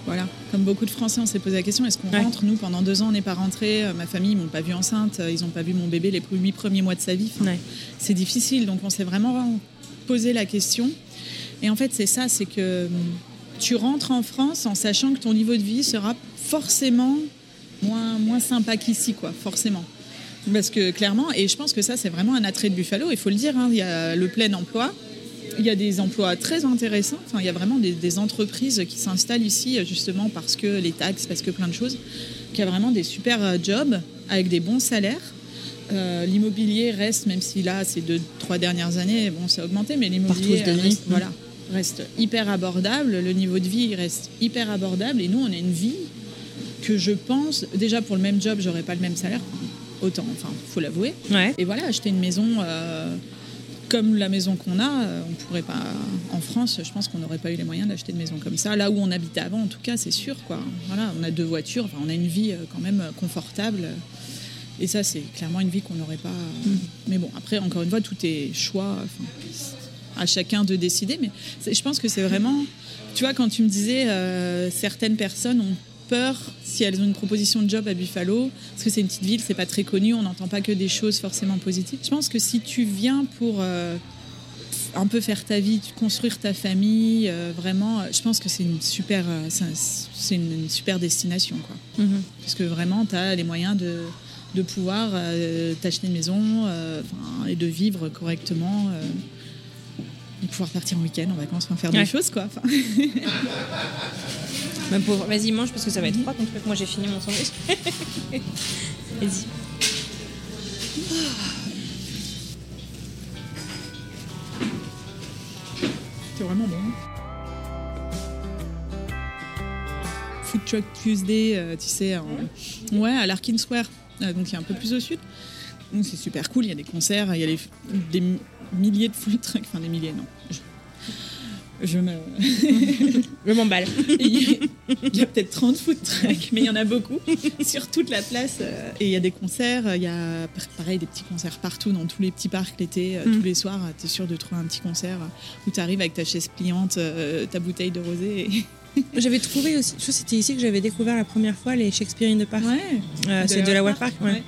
voilà, comme beaucoup de Français, on s'est posé la question est-ce qu'on Ouais. rentre? Nous, pendant deux ans, on n'est pas rentré. Ma famille, ils m'ont pas vu enceinte. Ils n'ont pas vu mon bébé les huit premiers mois de sa vie. Enfin, Ouais. C'est difficile. Donc, on s'est vraiment posé la question. Et en fait, c'est ça c'est que hum, tu rentres en France en sachant que ton niveau de vie sera forcément moins, moins sympa qu'ici, quoi, forcément. Parce que clairement, et je pense que ça, c'est vraiment un attrait de Buffalo, il faut le dire, hein, il y a le plein emploi, il y a des emplois très intéressants, enfin, il y a vraiment des, des entreprises qui s'installent ici justement parce que les taxes, parce que plein de choses, qui a vraiment des super euh, jobs avec des bons salaires. Euh, l'immobilier reste, même si là, ces deux, trois dernières années, bon, ça a augmenté, mais Partout aux l'immobilier reste, Mm. voilà, reste hyper abordable. Le niveau de vie reste hyper abordable. Et nous, on a une vie que je pense, déjà pour le même job, j'aurais pas le même salaire. Autant, enfin, faut l'avouer. Ouais. Et voilà, acheter une maison euh, comme la maison qu'on a, euh, on pourrait pas. En France, je pense qu'on n'aurait pas eu les moyens d'acheter une maison comme ça. Là où on habitait avant, en tout cas, c'est sûr, quoi. Voilà, on a deux voitures, enfin, on a une vie euh, quand même confortable. Et ça, c'est clairement une vie qu'on n'aurait pas. euh, Mais bon, après, encore une fois, tout est choix. enfin, à chacun de décider. Mais je pense que c'est vraiment. Tu vois, quand tu me disais, euh, certaines personnes ont peur si elles ont une proposition de job à Buffalo, parce que c'est une petite ville, c'est pas très connu, on n'entend pas que des choses forcément positives. Je pense que si tu viens pour euh, un peu faire ta vie, construire ta famille, euh, vraiment, je pense que c'est une super, c'est un- c'est une, super destination, quoi. Mhm. Parce que vraiment, tu as les moyens de, de pouvoir euh, t'acheter une maison et de vivre correctement. De pouvoir partir en week-end, en vacances, enfin, faire Ouais. des choses, quoi. Enfin, pauvre, vas-y, mange parce que ça va être froid ton truc. Moi, j'ai fini mon sandwich. vas-y. C'est vraiment bon. Food Truck Tuesday, euh, tu sais, en- ouais, à l'Arkin Square, euh, donc il est un peu plus au sud. Donc c'est super cool, il y a des concerts, il y a les- des mi- milliers de food trucks, enfin des milliers, non. Je, je me... Je m'emballe. il y a peut-être 30 food trucks, mais il y en a beaucoup sur toute la place. euh, Et il y a des concerts, il y a pareil des petits concerts partout dans tous les petits parcs l'été, euh, Mm. tous les soirs. Tu es sûr de trouver un petit concert où tu arrives avec ta chaise pliante, euh, ta bouteille de rosé. et- J'avais trouvé aussi, je c'était ici que j'avais découvert la première fois les Shakespeare in the Park. Ouais, Euh, c'est de la Park. ouais. ouais.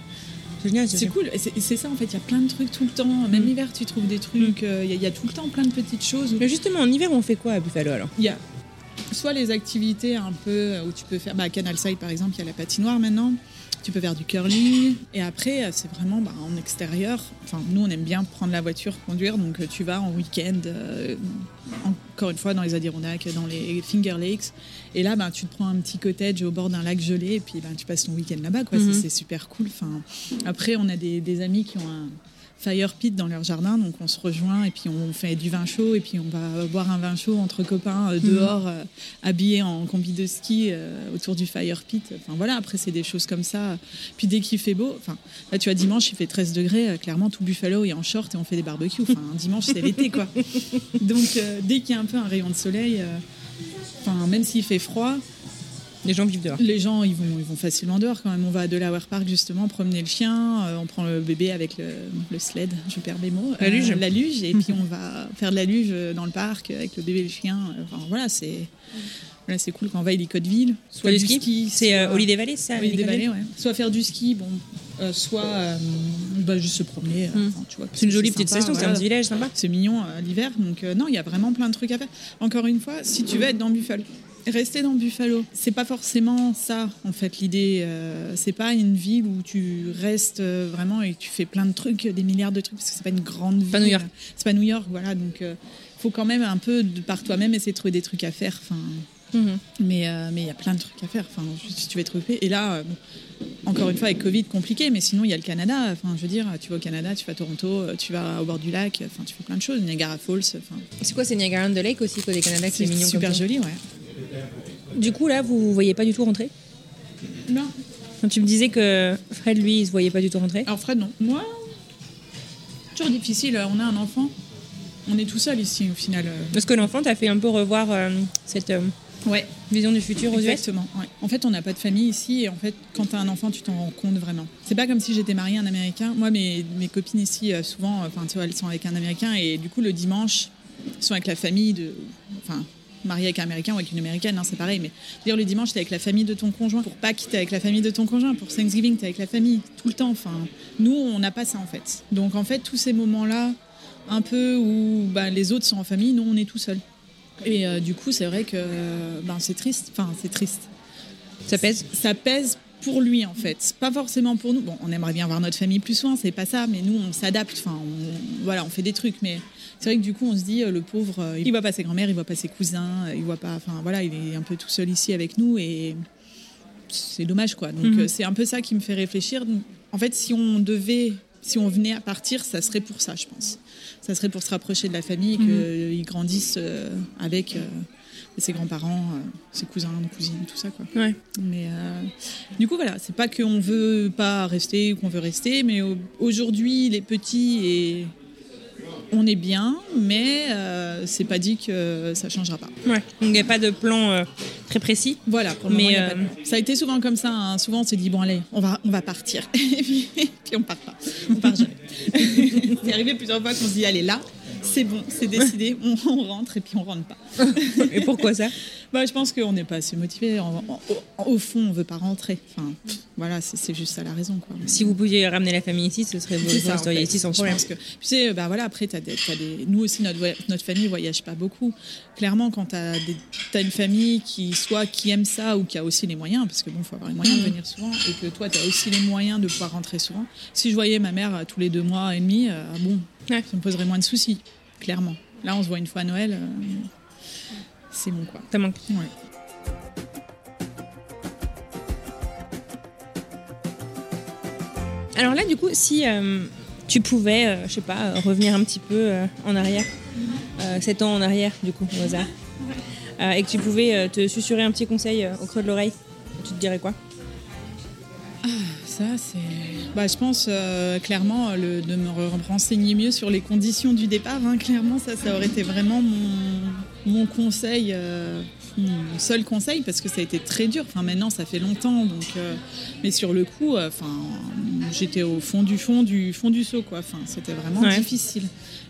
C'est cool, c'est ça en fait, il y a plein de trucs tout le temps. Même Mm. l'hiver, tu trouves des trucs, euh, il y, y a tout le temps plein de petites choses. Mais justement, en hiver, on fait quoi à Buffalo alors? Il y a soit les activités un peu où tu peux faire, bah, à Canal Side par exemple, il y a la patinoire maintenant. Tu peux faire du curling. Et après, euh, c'est vraiment bah, en extérieur. Enfin, nous, on aime bien prendre la voiture, conduire. Donc, euh, tu vas en week-end, euh, encore une fois, dans les Adirondacks, dans les Finger Lakes. Et là, bah, tu te prends un petit cottage au bord d'un lac gelé. Et puis, bah, tu passes ton week-end là-bas. quoi. Mhm. C'est- C'est super cool. Enfin, après, on a des, des amis qui ont un fire pit dans leur jardin, donc on se rejoint et puis on fait du vin chaud et puis on va boire un vin chaud entre copains euh, dehors, euh, habillés en combi de ski euh, autour du fire pit. Enfin voilà, après c'est des choses comme ça. Puis dès qu'il fait beau, enfin là tu vois dimanche il fait 13 degrés, clairement tout Buffalo est en short et on fait des barbecues. Enfin dimanche c'est l'été quoi. Donc euh, dès qu'il y a un peu un rayon de soleil, euh, enfin même s'il fait froid, Les gens vivent dehors. les gens, ils vont, ils vont facilement dehors quand même. On va à Delaware Park justement promener le chien, euh, on prend le bébé avec le, le sled, je perds mes mots. La luge. la luge, et puis on va faire de la luge dans le parc avec le bébé et le chien. Enfin voilà, c'est voilà, c'est cool quand on va à Hélicoteville. Soit du du ski, C'est euh, Holiday Valley, ça Holiday Valley, ouais. Soit faire du ski, bon, euh, soit euh, bah, juste se promener. euh, Mm. enfin, tu vois, parce C'est une jolie petite sympa, station, c'est un petit village sympa. C'est mignon l'hiver. Donc, euh, non, il y a vraiment plein de trucs à faire. Encore une fois, si tu veux être dans Buffalo, rester dans Buffalo, c'est pas forcément ça, en fait, l'idée. euh, c'est pas une ville où tu restes euh, vraiment et tu fais plein de trucs, des milliards de trucs, parce que c'est pas une grande ville. Pas New York. C'est pas New York, voilà. Donc, il faut quand même un peu, de par toi-même, essayer de trouver des trucs à faire. Enfin. Mhm. Mais euh, mais il y a plein de trucs à faire. Enfin, si tu veux être occupé. Et là, euh, encore une fois, avec Covid, compliqué. Mais sinon, il y a le Canada. Enfin, je veux dire, tu vas au Canada, tu vas à Toronto, euh, tu vas au bord du lac. Enfin, tu fais plein de choses. Niagara Falls. Enfin, C'est quoi, c'est Niagara on the Lake aussi, côté Canada, qui c'est est mignon super comme joli, ouais. Du coup, là, vous vous voyez pas du tout rentrer Non. Quand tu me disais que Fred, lui, il se voyait pas du tout rentrer. Alors Fred, non. Moi, toujours difficile. On a un enfant. on est tout seul ici au final. euh. Parce que l'enfant t'a fait un peu revoir euh, cette euh, Ouais, vision du futur aux US. exactement. ouais. En fait, on n'a pas de famille ici et en fait, quand tu as un enfant, tu t'en rends compte vraiment. C'est pas comme si j'étais mariée à un Américain. Moi, mes, mes copines ici, euh, souvent, euh, enfin, tu vois, elles sont avec un Américain et du coup, le dimanche, elles sont avec la famille de. Enfin, mariée avec un Américain ou avec une Américaine, hein, c'est pareil. Mais dire le dimanche, t'es avec la famille de ton conjoint. Pour Pâques, t'es avec la famille de ton conjoint. Pour Thanksgiving, t'es avec la famille tout le temps. Enfin, nous, on n'a pas ça en fait. Donc, en fait, tous ces moments-là, un peu où bah, les autres sont en famille, nous, on est tout seul. Et euh, du coup, c'est vrai que euh, ben, c'est triste. Enfin, c'est triste. Ça pèse? Ça pèse pour lui, en fait. Pas forcément pour nous. Bon, on aimerait bien voir notre famille plus souvent, c'est pas ça, mais nous, on s'adapte. Enfin, on, voilà, on fait des trucs. Mais c'est vrai que du coup, on se dit, euh, le pauvre, euh, il voit pas ses grands-mères, il voit pas ses cousins, euh, il voit pas. Enfin, voilà, il est un peu tout seul ici avec nous et c'est dommage, quoi. Donc, Mhm. c'est un peu ça qui me fait réfléchir. En fait, si on devait. Si on venait à partir, ça serait pour ça, je pense. Ça serait pour se rapprocher de la famille, qu'ils grandissent euh, avec euh, ses grands-parents, euh, ses cousins, nos cousines, tout ça, quoi. Ouais. Mais du coup, voilà, c'est pas qu'on veut pas rester ou qu'on veut rester, mais au- aujourd'hui, les petits et on est bien, mais euh, c'est pas dit que ça changera pas. Ouais. Donc il n'y a pas de plan euh, très précis. Voilà, pour le Mais, moment, y a pas de- euh, ça a été souvent comme ça. hein. Souvent, on s'est dit bon, allez, on va, on va partir, et puis, puis on part pas, on part jamais. c'est arrivé plusieurs fois qu'on se dit allez là, c'est bon, c'est décidé, on, on rentre et puis on rentre pas. Et pourquoi ça? Bah, je pense qu'on n'est pas assez motivé. au fond, on veut pas rentrer. Enfin, voilà, c'est juste ça la raison. Quoi. Si vous pouviez ramener la famille ici, ce serait vous, ça, en fait. ici sans Je problème. pense que, tu sais, bah voilà, après, t'as des, t'as des, nous aussi, notre, notre famille voyage pas beaucoup. Clairement, quand tu as, une famille qui soit qui aime ça ou qui a aussi les moyens, parce que bon, faut avoir les moyens de venir souvent, et que toi, tu as aussi les moyens de pouvoir rentrer souvent. Si je voyais ma mère euh, tous les deux mois et demi, euh, bon, Ouais. ça me poserait moins de soucis, clairement. Là, on se voit une fois à Noël, euh, c'est bon, quoi. Ça manque. Ouais. Alors là, du coup, si euh, tu pouvais, euh, je sais pas, revenir un petit peu euh, en arrière, euh, 7 ans en arrière, du coup, au hasard, et que tu pouvais te susurrer un petit conseil au creux de l'oreille, tu te dirais quoi? Ça, c'est. Bah, je pense euh, clairement le, de me re- renseigner mieux sur les conditions du départ. hein. Clairement, ça, ça aurait été vraiment mon, mon conseil, euh, mon seul conseil, parce que ça a été très dur. Enfin, maintenant, ça fait longtemps, donc. euh, mais sur le coup, euh, enfin, j'étais au fond du fond du fond du seau, quoi. Enfin, c'était vraiment Ouais. difficile.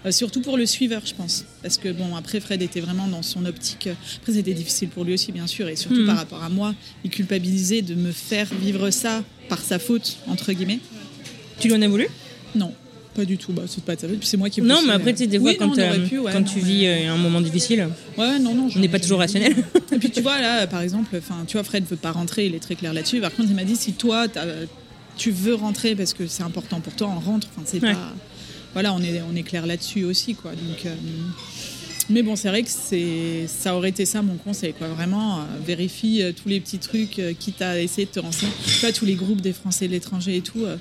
Euh, surtout pour le suiveur, je pense. Parce que, bon, après, Fred était vraiment dans son optique. euh, Après, c'était difficile pour lui aussi, bien sûr, et surtout Mhm. par rapport à moi. Il culpabilisait de me faire vivre ça par sa faute, entre guillemets. Tu lui en as voulu? Non, pas du tout. Bah, c'est pas de sa faute, c'est moi qui Non, poussé, mais après, tu sais, des fois, Oui, quand, non, on euh, aurait pu, ouais, quand non, tu vis euh, un moment difficile, Ouais, non, non. on n'est pas toujours rationnel. Et puis tu vois, là, par exemple, tu vois, Fred veut pas rentrer, il est très clair là-dessus. Par contre, il m'a dit si toi, tu veux rentrer parce que c'est important pour toi, on rentre. Enfin, c'est pas. Voilà, on est, on est clair là-dessus aussi, quoi. Donc. euh, Mais bon, c'est vrai que c'est, ça aurait été ça mon conseil, quoi. Vraiment, euh, vérifie euh, tous les petits trucs, euh, quitte à essayer de te renseigner. Tu vois, tous les groupes des Français de l'étranger et tout. euh,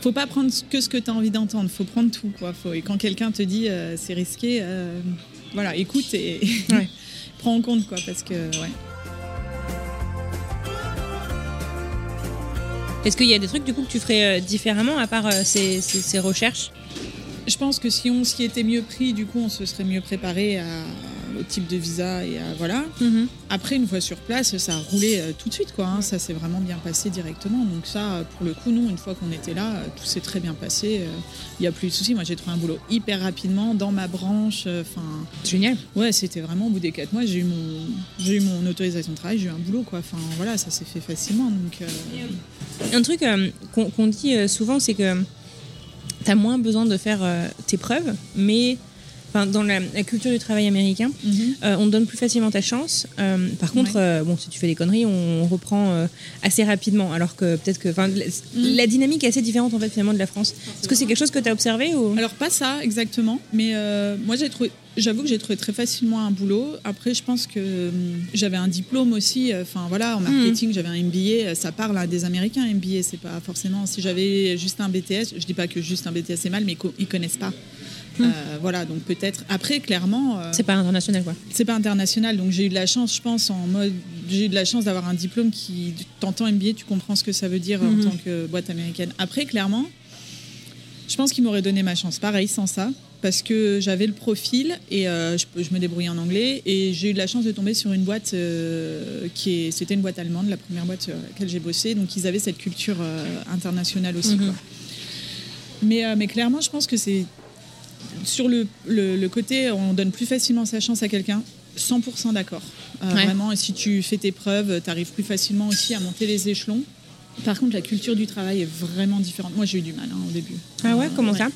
faut pas prendre que ce que tu as envie d'entendre, faut prendre tout, quoi. Faut, et quand quelqu'un te dit c'est risqué, voilà, écoute et Ouais. prends en compte, quoi, parce que, ouais. Est-ce qu'il y a des trucs, du coup, que tu ferais différemment, à part ces, ces- ces recherches? Je pense que si on s'y était mieux pris, du coup, on se serait mieux préparé à, au type de visa et à voilà. Après, une fois sur place, ça a roulé euh, tout de suite, quoi. hein. Ça s'est vraiment bien passé directement. Donc ça, euh, pour le coup, nous, une fois qu'on était là, euh, tout s'est très bien passé. Il n'y a plus de soucis. Moi, j'ai trouvé un boulot hyper rapidement dans ma branche. Enfin, Génial. ouais, c'était vraiment au bout des quatre mois, j'ai eu mon, j'ai eu mon autorisation de travail, j'ai eu un boulot, quoi. Enfin, voilà, ça s'est fait facilement. Donc, euh, Un truc euh, qu'on dit souvent, c'est que tu as moins besoin de faire euh, tes preuves, mais enfin, dans la, la culture du travail américain, mhm. euh, on te donne plus facilement ta chance. Euh, par contre, Ouais. euh, bon, si tu fais des conneries, on reprend assez rapidement. Alors que peut-être que enfin, la, Mm. la dynamique est assez différente en fait finalement de la France. Est-ce que c'est quelque chose que tu as observé ou? Alors pas ça exactement, mais moi j'ai trouvé, j'avoue que j'ai trouvé très facilement un boulot. Après je pense que hum, j'avais un diplôme aussi. Enfin voilà, en marketing j'avais un MBA. Ça parle à des Américains MBA. C'est pas forcément si j'avais juste un BTS. Je dis pas que juste un BTS c'est mal, mais ils connaissent pas. Euh, voilà, donc peut-être. Après, clairement, euh, c'est pas international quoi c'est pas international, donc j'ai eu de la chance, je pense, en mode. J'ai eu de la chance d'avoir un diplôme qui. T'entends MBA, tu comprends ce que ça veut dire Mhm. en tant que boîte américaine. Après, clairement, je pense qu'il m'aurait donné ma chance. Pareil, sans ça. parce que j'avais le profil et euh, je, je me débrouillais en anglais. Et j'ai eu de la chance de tomber sur une boîte euh, qui est, c'était une boîte allemande, la première boîte sur laquelle j'ai bossé. Donc ils avaient cette culture euh, internationale aussi. Mhm. quoi. Mais, euh, mais clairement, je pense que c'est sur le, le- le côté, on donne plus facilement sa chance à quelqu'un. 100% d'accord. Euh, Ouais. Vraiment, et si tu fais tes preuves, tu arrives plus facilement aussi à monter les échelons. Par contre, la culture du travail est vraiment différente. Moi, j'ai eu du mal hein, au début. Ah ouais, comment Ouais. ça?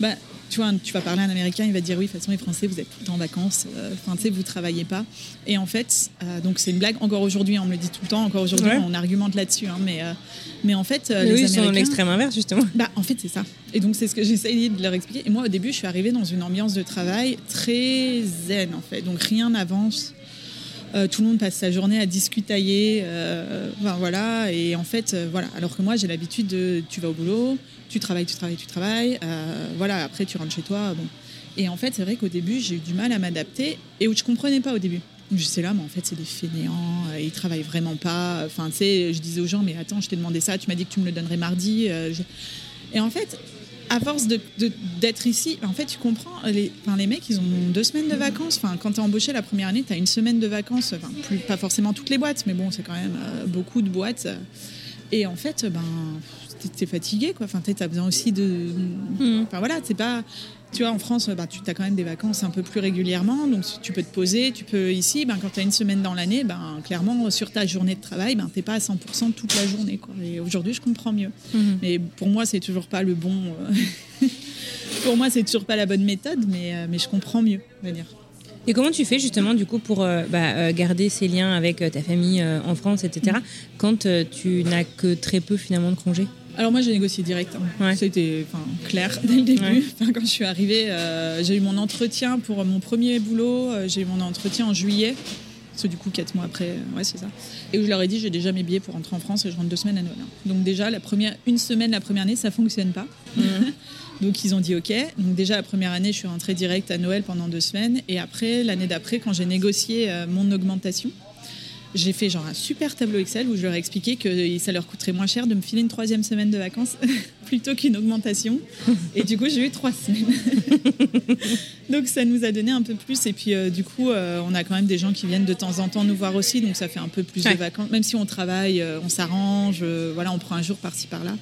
Bah, tu vois, tu vas parler à un Américain, il va te dire oui, de toute façon, les Français, vous êtes tout le temps en vacances. euh, Enfin, tu sais, vous travaillez pas. Et en fait, euh, donc c'est une blague. Encore aujourd'hui, on me le dit tout le temps. Encore aujourd'hui, Ouais. on argumente là-dessus. hein, mais, euh, mais en fait, euh, Mais les oui, Américains. l'extrême inverse, justement. Bah, en fait, c'est ça. Et donc, c'est ce que j'essaye de leur expliquer. Et moi, au début, je suis arrivée dans une ambiance de travail très zen, en fait. Donc, rien n'avance. Euh, tout le monde passe sa journée à discutailler. euh, voilà. Et en fait, euh, voilà. Alors que moi, j'ai l'habitude de. Tu vas au boulot, tu travailles, tu travailles, tu travailles. euh, voilà. Après, tu rentres chez toi. Bon. Et en fait, c'est vrai qu'au début, j'ai eu du mal à m'adapter et où je comprenais pas au début. Je sais là, mais en fait, c'est des fainéants, ils travaillent vraiment pas. Enfin, tu sais, je disais aux gens, mais attends, je t'ai demandé ça, tu m'as dit que tu me le donnerais mardi. Et en fait, à force d'être ici, en fait, tu comprends, les, enfin, les mecs, ils ont deux semaines de vacances. Enfin, quand tu es embauché la première année, tu as une semaine de vacances. Enfin, plus, pas forcément toutes les boîtes, mais bon, c'est quand même euh, beaucoup de boîtes. Et en fait, ben, t'es- fatigué, quoi. Enfin, t'as besoin aussi de. Mhm. Enfin, voilà, c'est pas. Tu vois, en France, bah, tu as quand même des vacances un peu plus régulièrement, donc tu peux te poser, tu peux ici, ben, quand tu as une semaine dans l'année, ben, clairement, sur ta journée de travail, ben, tu pas à 100% toute la journée. Quoi. Et aujourd'hui, je comprends mieux. Mhm. Mais pour moi, c'est toujours pas le bon. euh, pour moi, c'est toujours pas la bonne méthode, mais, euh, mais je comprends mieux, on va dire. Et comment tu fais justement du coup pour euh, bah, garder ces liens avec ta famille euh, en France, etc. quand euh, tu n'as que très peu finalement de congés? Alors moi j'ai négocié direct, hein. Ouais. c'était clair dès le début. Ouais. Quand je suis arrivée, euh, j'ai eu mon entretien pour mon premier boulot, euh, j'ai eu mon entretien en juillet, parce que du coup quatre mois après, euh, ouais c'est ça. Et où je leur ai dit j'ai déjà mes billets pour rentrer en France et je rentre deux semaines à Noël. hein. Donc déjà la première, une semaine la première année ça fonctionne pas. Donc ils ont dit OK. Donc déjà la première année je suis rentrée direct à Noël pendant deux semaines et après l'année d'après quand j'ai négocié euh, mon augmentation. J'ai fait genre un super tableau Excel où je leur ai expliqué que ça leur coûterait moins cher de me filer une troisième semaine de vacances plutôt qu'une augmentation. Et du coup, j'ai eu trois semaines. donc ça nous a donné un peu plus. Et puis euh, du coup, euh, on a quand même des gens qui viennent de temps en temps nous voir aussi. Donc ça fait un peu plus Ouais. de vacances. Même si on travaille, euh, on s'arrange. euh, voilà, on prend un jour par-ci par-là.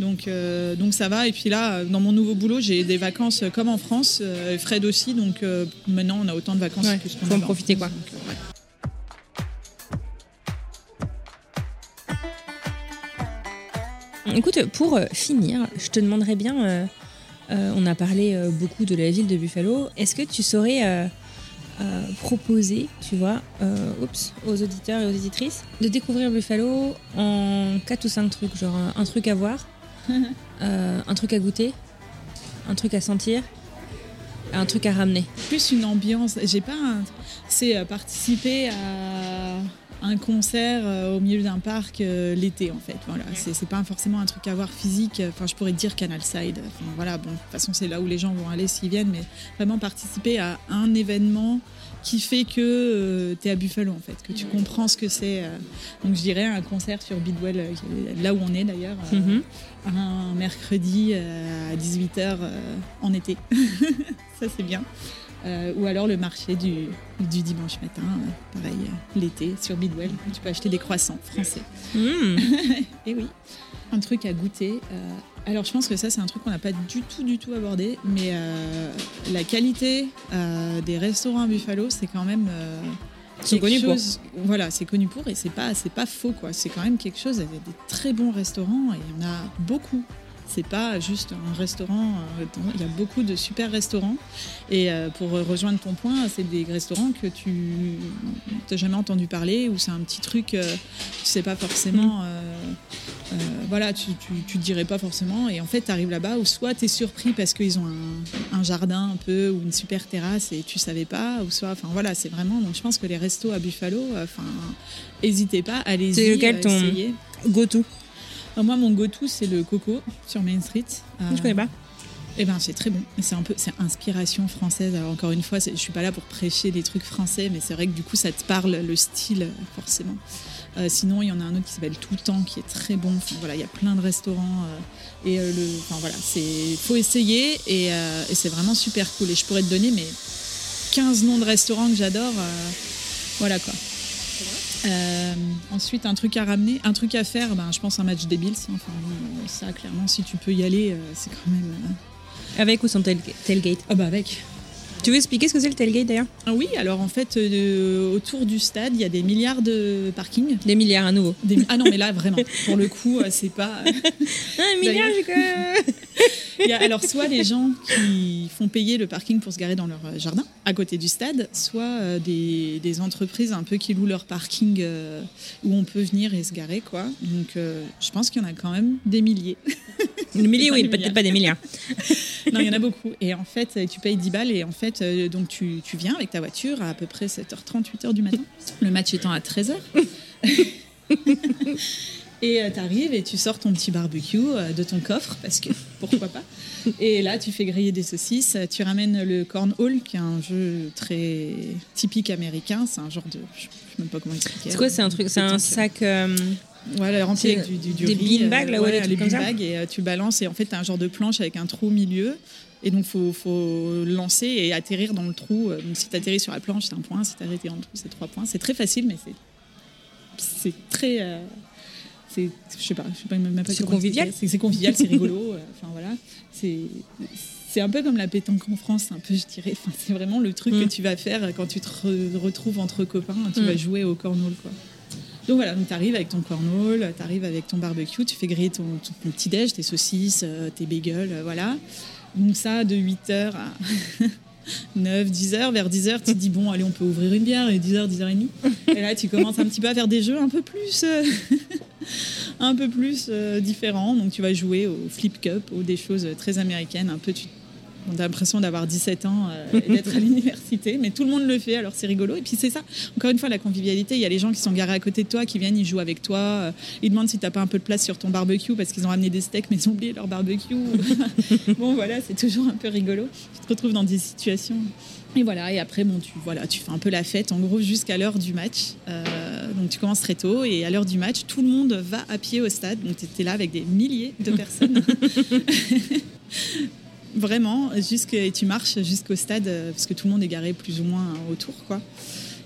Donc, euh, donc ça va. Et puis là, euh, dans mon nouveau boulot, j'ai des vacances euh, comme en France. euh, Fred aussi. Donc euh, maintenant, on a autant de vacances Ouais, que ce qu'on en profiter, quoi. Donc, euh, ouais. Écoute, pour euh, finir, je te demanderais bien, euh, euh, on a parlé euh, beaucoup de la ville de Buffalo, est-ce que tu saurais proposer, tu vois, aux auditeurs et aux auditrices, de découvrir Buffalo en 4 ou 5 trucs, genre un, un truc à voir, un truc à goûter, un truc à sentir, un truc à ramener? Plus une ambiance. J'ai pas. un- C'est participer à un concert euh, au milieu d'un parc euh, l'été en fait. Voilà, c'est pas forcément un truc à voir physique. Enfin, je pourrais dire Canal Side. Enfin, voilà, bon, de toute façon c'est là où les gens vont aller s'ils viennent, mais vraiment participer à un événement qui fait que tu es à Buffalo en fait, que tu comprends ce que c'est. euh. Donc je dirais un concert sur Bidwell, euh, là où on est d'ailleurs, euh, Mhm. un mercredi euh, à 18h en été. Ça, c'est bien. Euh, ou alors le marché du, du dimanche matin, euh, pareil, euh, l'été, sur Bidwell. Tu peux acheter des croissants français. Mmh. Et oui, un truc à goûter. alors, je pense que ça, c'est un truc qu'on n'a pas du tout, du tout abordé. Mais la qualité des restaurants à Buffalo, c'est quand même. sont quelque connus pour. chose- Voilà, c'est connu pour et c'est pas, c'est pas faux quoi. C'est quand même quelque chose. Il y a des très bons restaurants et il y en a beaucoup. C'est pas juste un restaurant. euh, Il y a beaucoup de super restaurants. Et euh, pour rejoindre ton point, c'est des restaurants que tu n'as jamais entendu parler ou c'est un petit truc, euh, tu sais pas forcément. euh, euh, voilà, tu, tu, tu dirais pas forcément. Et en fait, tu arrives là-bas ou soit tu es surpris parce qu'ils ont un, un jardin un peu ou une super terrasse et tu savais pas, ou soit, enfin voilà, c'est vraiment. Donc je pense que les restos à Buffalo, enfin, hésitez pas, allez-y. C'est lequel ton- essayez. Alors, moi, mon go-to, c'est le Coco sur Main Street. Euh, Je connais pas. Eh ben c'est très bon. C'est un peu, c'est inspiration française. Alors encore une fois, je suis pas là pour prêcher des trucs français, mais c'est vrai que du coup ça te parle le style forcément. Euh, sinon, il y en a un autre qui s'appelle Tout le temps, qui est très bon. Enfin, voilà, il y a plein de restaurants euh, et euh, le, enfin voilà, c'est faut essayer et, euh, et c'est vraiment super cool. Et je pourrais te donner mais 15 noms de restaurants que j'adore. euh, voilà quoi. Euh, ensuite, un truc à ramener, un truc à faire, ben, je pense un match des Bills. hein. Enfin, ça, clairement, si tu peux y aller, euh, c'est quand même. euh, Avec ou sans tailgate? Ah bah avec. Tu veux expliquer ce que c'est le tailgate d'ailleurs? Ah oui, alors en fait, euh, autour du stade, il y a des milliards de parkings. Des milliards à nouveau. Des- Ah non, mais là, vraiment, pour le coup, euh, c'est pas. Un milliard, que... Il y a alors soit les gens qui font payer le parking pour se garer dans leur euh, jardin à côté du stade, soit euh, des, des entreprises un peu qui louent leur parking euh, où on peut venir et se garer quoi. Donc euh, je pense qu'il y en a quand même des milliers. Des milliers, oui, peut-être pas des milliards. non, il y en a beaucoup. Et en fait, euh, tu payes 10 balles et en fait, euh, donc tu, tu viens avec ta voiture à à peu près 7h30, 8h du matin. Le match étant à 13h. Et tu arrives et tu sors ton petit barbecue euh, de ton coffre, parce que pourquoi pas. Et là, tu fais griller des saucisses, euh, tu ramènes le cornhole, qui est un jeu très typique américain. C'est un genre de. Je sais même pas comment expliquer. C'est quoi C'est un truc, c'est un sac. euh, Voilà, rempli avec du, du, du des riz, beanbags, là, ouais, des les comme ça et euh, tu balances et en fait tu as un genre de planche avec un trou au milieu et donc faut faut lancer et atterrir dans le trou. Euh, Donc si tu atterris sur la planche, c'est un point, si tu atterris dans le trou, c'est trois points. C'est très facile mais c'est c'est très euh, c'est je sais pas, je sais pas même pas C'est convivial. C'est convivial, c'est rigolo, euh, enfin voilà, c'est c'est un peu comme la pétanque en France, un peu, je dirais. Enfin, c'est vraiment le truc Mm. que tu vas faire quand tu te re- retrouves entre copains. Tu Mm. vas jouer au cornhole, quoi. Donc voilà, donc tu arrives avec ton cornhole, tu arrives avec ton barbecue, tu fais griller ton, ton- ton petit déj, tes saucisses, euh, tes bagels, voilà. Donc ça, de 8h à 9, 10h, vers 10h, tu te dis, bon, allez, on peut ouvrir une bière, et 10h, 10h30. Et là, tu commences un petit peu à faire des jeux un peu plus, euh, un peu plus euh, différents. Donc tu vas jouer au flip cup, ou des choses très américaines, un peu, tu on a l'impression d'avoir 17 ans euh, et d'être à l'université, mais tout le monde le fait, alors c'est rigolo. Et puis c'est ça, encore une fois, la convivialité. Il y a les gens qui sont garés à côté de toi, qui viennent, ils jouent avec toi, euh, ils demandent si t'as pas un peu de place sur ton barbecue parce qu'ils ont amené des steaks, mais ils ont oublié leur barbecue. bon, voilà, c'est toujours un peu rigolo. Tu te retrouves dans des situations. Et voilà, et après, bon, tu, voilà, tu fais un peu la fête, en gros, jusqu'à l'heure du match. Euh, donc tu commences très tôt, et à l'heure du match, tout le monde va à pied au stade. Donc tu étais là avec des milliers de personnes. Vraiment, jusque, et tu marches jusqu'au stade, euh, parce que tout le monde est garé plus ou moins autour, quoi.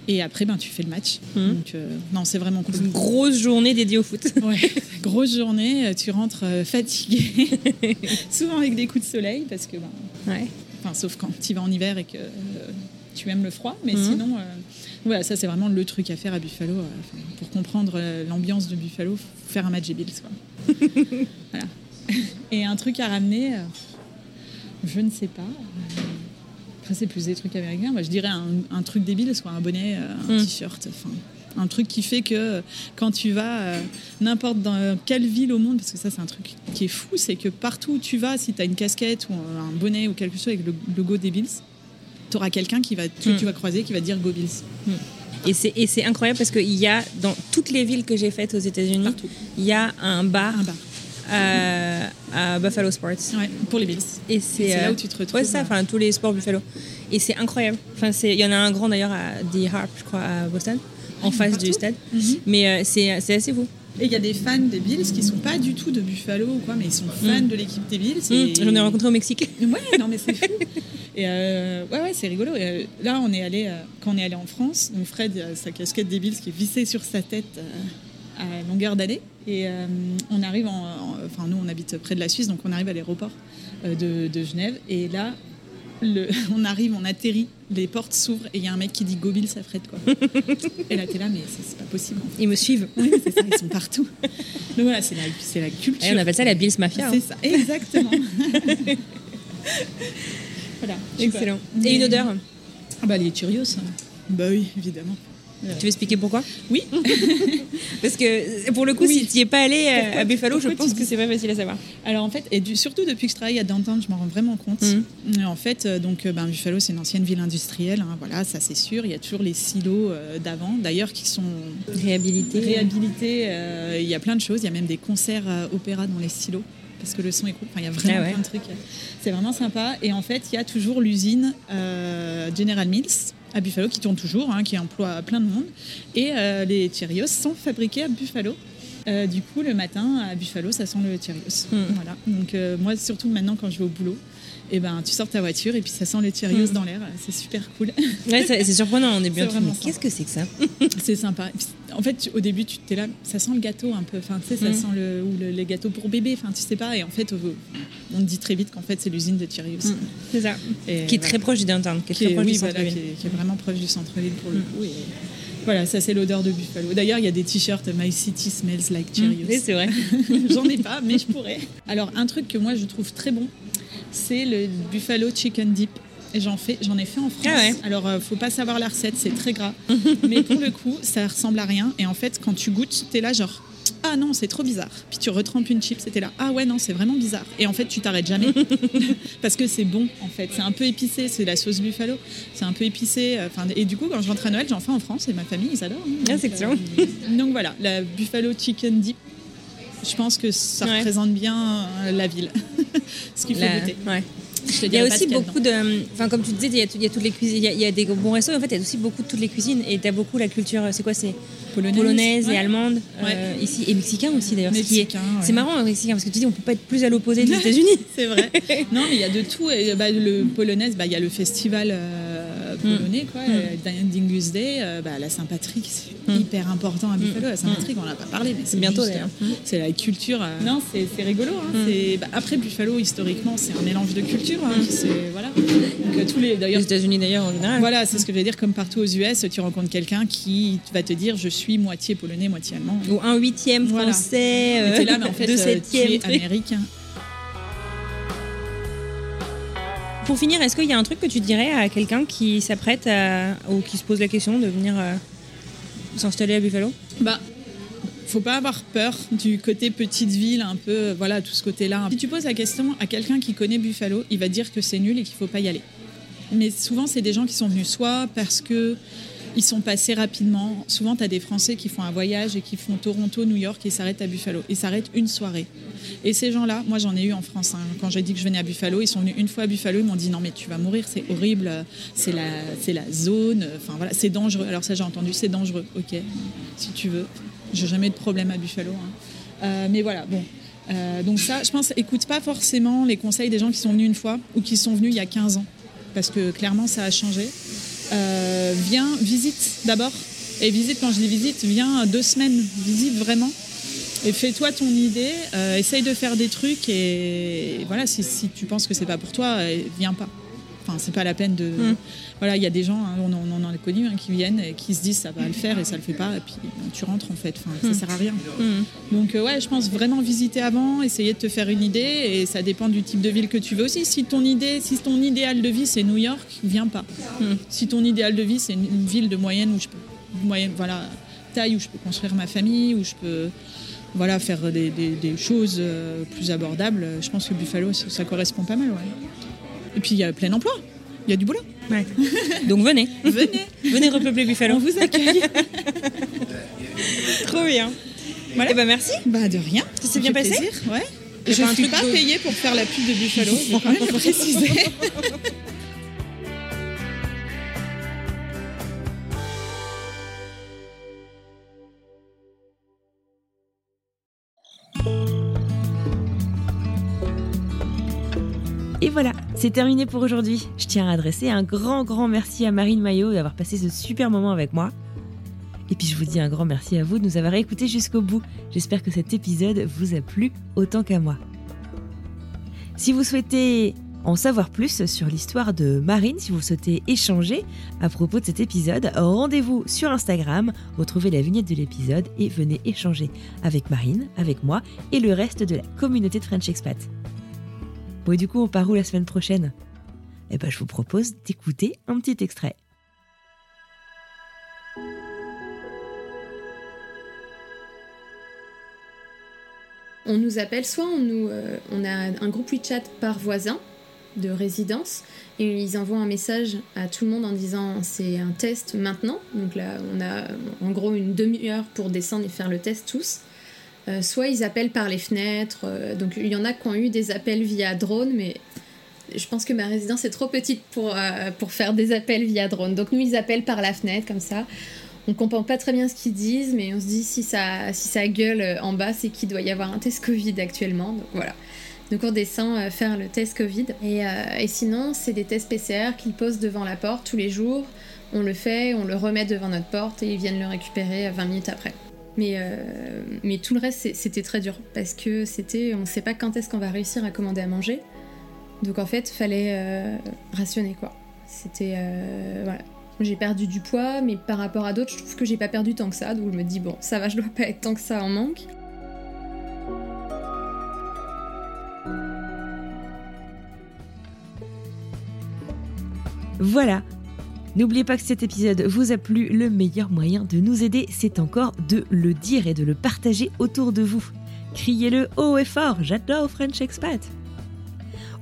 Et après, ben, tu fais le match. Donc, euh, non, c'est vraiment cool. Une grosse journée dédiée au foot. Ouais, grosse journée, euh, tu rentres fatigué, souvent avec des coups de soleil, parce que, ben, Ouais. enfin, sauf quand tu vas en hiver et que euh, tu aimes le froid, mais Mhm. sinon, euh, voilà, ça c'est vraiment le truc à faire à Buffalo. pour comprendre l'ambiance de Buffalo, faut faire un match des Bills, quoi. voilà. Et un truc à ramener, je ne sais pas. Après, c'est plus des trucs américains. Moi, je dirais un, un truc débile, soit un bonnet, euh, un Mm. t-shirt. Enfin, un truc qui fait que euh, quand tu vas euh, n'importe dans quelle ville au monde, parce que ça, c'est un truc qui est fou, c'est que partout où tu vas, si tu as une casquette ou un bonnet ou quelque chose avec le logo des Bills, tu auras quelqu'un qui va, que Mm. tu vas croiser qui va dire Go Bills. Et c'est, et c'est incroyable parce qu'il y a dans toutes les villes que j'ai faites aux États-Unis, il y a un bar Un bar. À, à Buffalo Sports. Ouais, pour les Bills. Et c'est, là euh, où tu te retrouves. Ouais, c'est ça, enfin tous les sports Buffalo. Et c'est incroyable. Enfin, il y en a un grand d'ailleurs à The Harp, je crois, à Boston, en face partout. du stade. Mhm. Mais euh, c'est, assez fou. Et il y a des fans des Bills qui sont pas du tout de Buffalo ou quoi, mais ils sont fans Mm. de l'équipe des Bills. Mmh, et- J'en ai rencontré au Mexique. Ouais, non mais c'est fou. Et euh, ouais, ouais, c'est rigolo. Et, euh, là, on est allé, euh, quand on est allé en France, donc Fred, sa casquette des Bills qui est vissée sur sa tête euh, à longueur d'année. Et euh, on arrive, en, en- enfin nous, on habite près de la Suisse, donc on arrive à l'aéroport euh, de, de Genève. Et là, le, on arrive, on atterrit, les portes s'ouvrent et il y a un mec qui dit Go Bills à Fred quoi. et là, t'es là, mais c'est pas possible. en fait. Ils me suivent. Oui, c'est ça, ils sont partout. Donc voilà, c'est la, la culture. Et on appelle ça la Bills Mafia. hein. C'est ça, exactement. voilà. Excellent. Et une odeur Ah bah les Cheerios. Bah oui, évidemment. Tu veux expliquer pourquoi? Oui. Parce que pour le coup, Oui. si tu n'y es pas allé euh, à Buffalo, je pense que c'est pas facile à savoir. Alors en fait, et du- surtout depuis que je travaille à Downtown, je m'en rends vraiment compte. Mhm. Et En fait, euh, donc euh, ben, Buffalo, c'est une ancienne ville industrielle, hein, voilà, ça c'est sûr. Il y a toujours les silos euh, d'avant, d'ailleurs, qui sont Réhabilité. réhabilités. euh, il y a plein de choses. Il y a même des concerts euh, opéra dans les silos parce que le son est cool. Enfin, il y a vraiment Ah ouais. plein de trucs. C'est vraiment sympa. Et en fait, il y a toujours l'usine euh, General Mills à Buffalo qui tourne toujours, hein, qui emploie plein de monde. Et euh, les Cheerios sont fabriqués à Buffalo. Euh, du coup, le matin à Buffalo, ça sent le Cheerios. Mm. Voilà. Donc euh, moi, surtout maintenant quand je vais au boulot, et ben tu sors ta voiture et puis ça sent les Cheerios Mm. dans l'air. C'est super cool. Ouais, c'est surprenant, on est bien. Qu'est-ce que c'est que ça? C'est sympa. Puis, En fait, au début, tu t'es là, ça sent le gâteau un peu. Enfin, tu sais, ça Mm. sent le, ou le- les gâteaux pour bébé. Enfin, tu sais pas. Et en fait, on te dit très vite qu'en fait, c'est l'usine de Cheerios. Mm. C'est ça. Et Qui est voilà. très proche du downtown, qui est Qui très est- proche oui, du voilà, qui est, qui est vraiment proche du centre-ville pour le coup. Et voilà, ça, c'est l'odeur de Buffalo. D'ailleurs, il y a des t-shirts My City smells like Cheerios. Mm. Oui, c'est vrai. J'en ai pas, mais je pourrais. Alors, un truc que moi, je trouve très bon, c'est le Buffalo Chicken Dip. Et j'en fais, j'en ai fait en France. Ah ouais. Alors, euh, faut pas savoir la recette, c'est très gras. mais pour le coup, ça ressemble à rien. Et en fait, quand tu goûtes, t'es là genre. Ah non, c'est trop bizarre. Puis tu retrempes une chip, c'était là. Ah ouais, non, c'est vraiment bizarre. Et en fait, tu t'arrêtes jamais. Parce que c'est bon, en fait. C'est un peu épicé, c'est la sauce buffalo. C'est un peu épicé. euh, Enfin, et du coup, quand je rentre à Noël, j'en fais en France et ma famille, ils adorent. hein. Ah, Donc, euh, donc voilà, la Buffalo Chicken Dip. Je pense que ça Ouais. représente bien euh, la ville. Ce qu'il faut La- goûter. ouais. Il y a aussi beaucoup de. Enfin, comme tu disais, il y a, il y a toutes les cuisines. Il y a, il y a des bons restos. En fait, il y a aussi beaucoup de toutes les cuisines. Et tu as beaucoup la culture. C'est quoi C'est Polonaise, polonaise ouais. et allemande. Ouais. euh, ici. Et mexicain aussi, d'ailleurs. ce qui ouais. C'est marrant, le mexicain, parce que tu dis, on peut pas être plus à l'opposé des États-Unis. C'est vrai. non, mais il y a de tout. Et, bah, le polonaise, bah, il y a le festival euh, polonais, quoi, Mm. Dingus Day. euh, bah, la Saint-Patrick, c'est Mm. hyper important à Buffalo. La Saint-Patrick, on n'en a pas parlé, mais c'est bientôt, d'ailleurs. euh, C'est la culture. euh, Non, c'est rigolo. hein. Mm. Bah, après, Buffalo, historiquement, c'est un mélange de cultures. hein, voilà. Donc, tous les, Les d'ailleurs, États-Unis, d'ailleurs, en général. Voilà, c'est ce que je veux dire. Comme partout aux US, tu rencontres quelqu'un qui va te dire je suis moitié polonais, moitié allemand. Ou un huitième français, là, mais en fait, deux tu septièmes. es truc. américain. Pour finir, est-ce qu'il y a un truc que tu dirais à quelqu'un qui s'apprête ou qui se pose la question de venir euh, s'installer à Buffalo? Bah, faut pas avoir peur du côté petite ville, un peu, voilà, tout ce côté-là. Si tu poses la question à quelqu'un qui connaît Buffalo, il va dire que c'est nul et qu'il faut pas y aller. Mais souvent, c'est des gens qui sont venus soit parce que ils sont passés rapidement. Souvent, tu as des Français qui font un voyage et qui font Toronto, New York et s'arrêtent à Buffalo. Ils s'arrêtent une soirée. Et ces gens-là, moi j'en ai eu en France. hein. Quand j'ai dit que je venais à Buffalo, ils sont venus une fois à Buffalo, ils m'ont dit non mais tu vas mourir, c'est horrible, c'est la, zone, enfin voilà, c'est dangereux. Alors ça j'ai entendu, c'est dangereux, ok, si tu veux. J'ai jamais de problème à Buffalo. hein. Euh, mais voilà, bon. Euh, donc ça, je pense, écoute pas forcément les conseils des gens qui sont venus une fois ou qui sont venus il y a 15 ans. Parce que clairement ça a changé. Euh, viens, visite d'abord. Et visite, quand je dis visite, viens deux semaines, visite vraiment. Et fais-toi ton idée, euh, essaye de faire des trucs et voilà, si, si tu penses que c'est pas pour toi, euh, viens pas. Enfin, c'est pas la peine de. Mm. Voilà, il y a des gens, hein, on, en- on en a connu, hein, qui viennent et qui se disent ça va le faire et ça le fait pas, et puis bon, tu rentres en fait. Enfin, ça Mm. sert à rien. Hmm. Donc euh, ouais, je pense vraiment visiter avant, essayer de te faire une idée et ça dépend du type de ville que tu veux aussi. Si ton idée, si ton idéal de vie c'est New York, viens pas. Si ton idéal de vie c'est une, ville de moyenne où je peux moyenne voilà taille où je peux construire ma famille, où je peux voilà faire des, des- des choses euh, plus abordables, je pense que Buffalo ça, ça correspond pas mal. Ouais. Et puis il y a plein emploi, il y a du boulot. Ouais. Donc venez, Venez, venez repeupler Buffalo. on vous accueille. Trop bien. Voilà. Eh ben merci. bah de rien. Ça s'est bien passé plaisir, Ouais. Je un suis pas de- payée pour faire la pub de Buffalo, je vais quand même préciser. C'est terminé pour aujourd'hui. Je tiens à adresser un grand, grand merci à Marine Maillot d'avoir passé ce super moment avec moi. Et puis je vous dis un grand merci à vous de nous avoir écoutés jusqu'au bout. J'espère que cet épisode vous a plu autant qu'à moi. Si vous souhaitez en savoir plus sur l'histoire de Marine, si vous souhaitez échanger à propos de cet épisode, rendez-vous sur Instagram, retrouvez la vignette de l'épisode et venez échanger avec Marine, avec moi et le reste de la communauté de French Expat. Bon, et du coup, on part où la semaine prochaine? Eh ben, je vous propose d'écouter un petit extrait. On nous appelle soit on, euh, on a un groupe WeChat par voisin de résidence et ils envoient un message à tout le monde en disant c'est un test maintenant. Donc là, on a en gros une demi-heure pour descendre et faire le test tous. Euh, soit ils appellent par les fenêtres. euh, donc il y en a qui ont eu des appels via drone, mais je pense que ma résidence est trop petite pour, euh, faire des appels via drone. Donc nous, ils appellent par la fenêtre comme ça. On comprend pas très bien ce qu'ils disent, mais on se dit si ça, gueule en bas, c'est qu'il doit y avoir un test Covid actuellement. Donc voilà. Donc on descend faire le test Covid. Et, et sinon, c'est des tests PCR qu'ils posent devant la porte tous les jours. On le fait, on le remet devant notre porte et ils viennent le récupérer euh, 20 minutes après. Mais, euh, mais tout le reste, c'était très dur parce que c'était, on sait pas quand est-ce qu'on va réussir à commander à manger. Donc en fait, fallait euh, rationner quoi. C'était euh, voilà. J'ai perdu du poids, mais par rapport à d'autres, je trouve que j'ai pas perdu tant que ça. Donc je me dis bon, ça va, je dois pas être tant que ça en manque. Voilà. N'oubliez pas que cet épisode vous a plu. Le meilleur moyen de nous aider, c'est encore de le dire et de le partager autour de vous. Criez-le haut et fort, j'adore French Expat.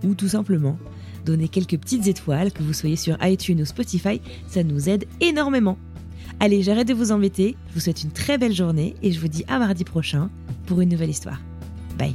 Ou tout simplement, donnez quelques petites étoiles, que vous soyez sur iTunes ou Spotify, ça nous aide énormément. Allez, j'arrête de vous embêter, je vous souhaite une très belle journée et je vous dis à mardi prochain pour une nouvelle histoire. Bye.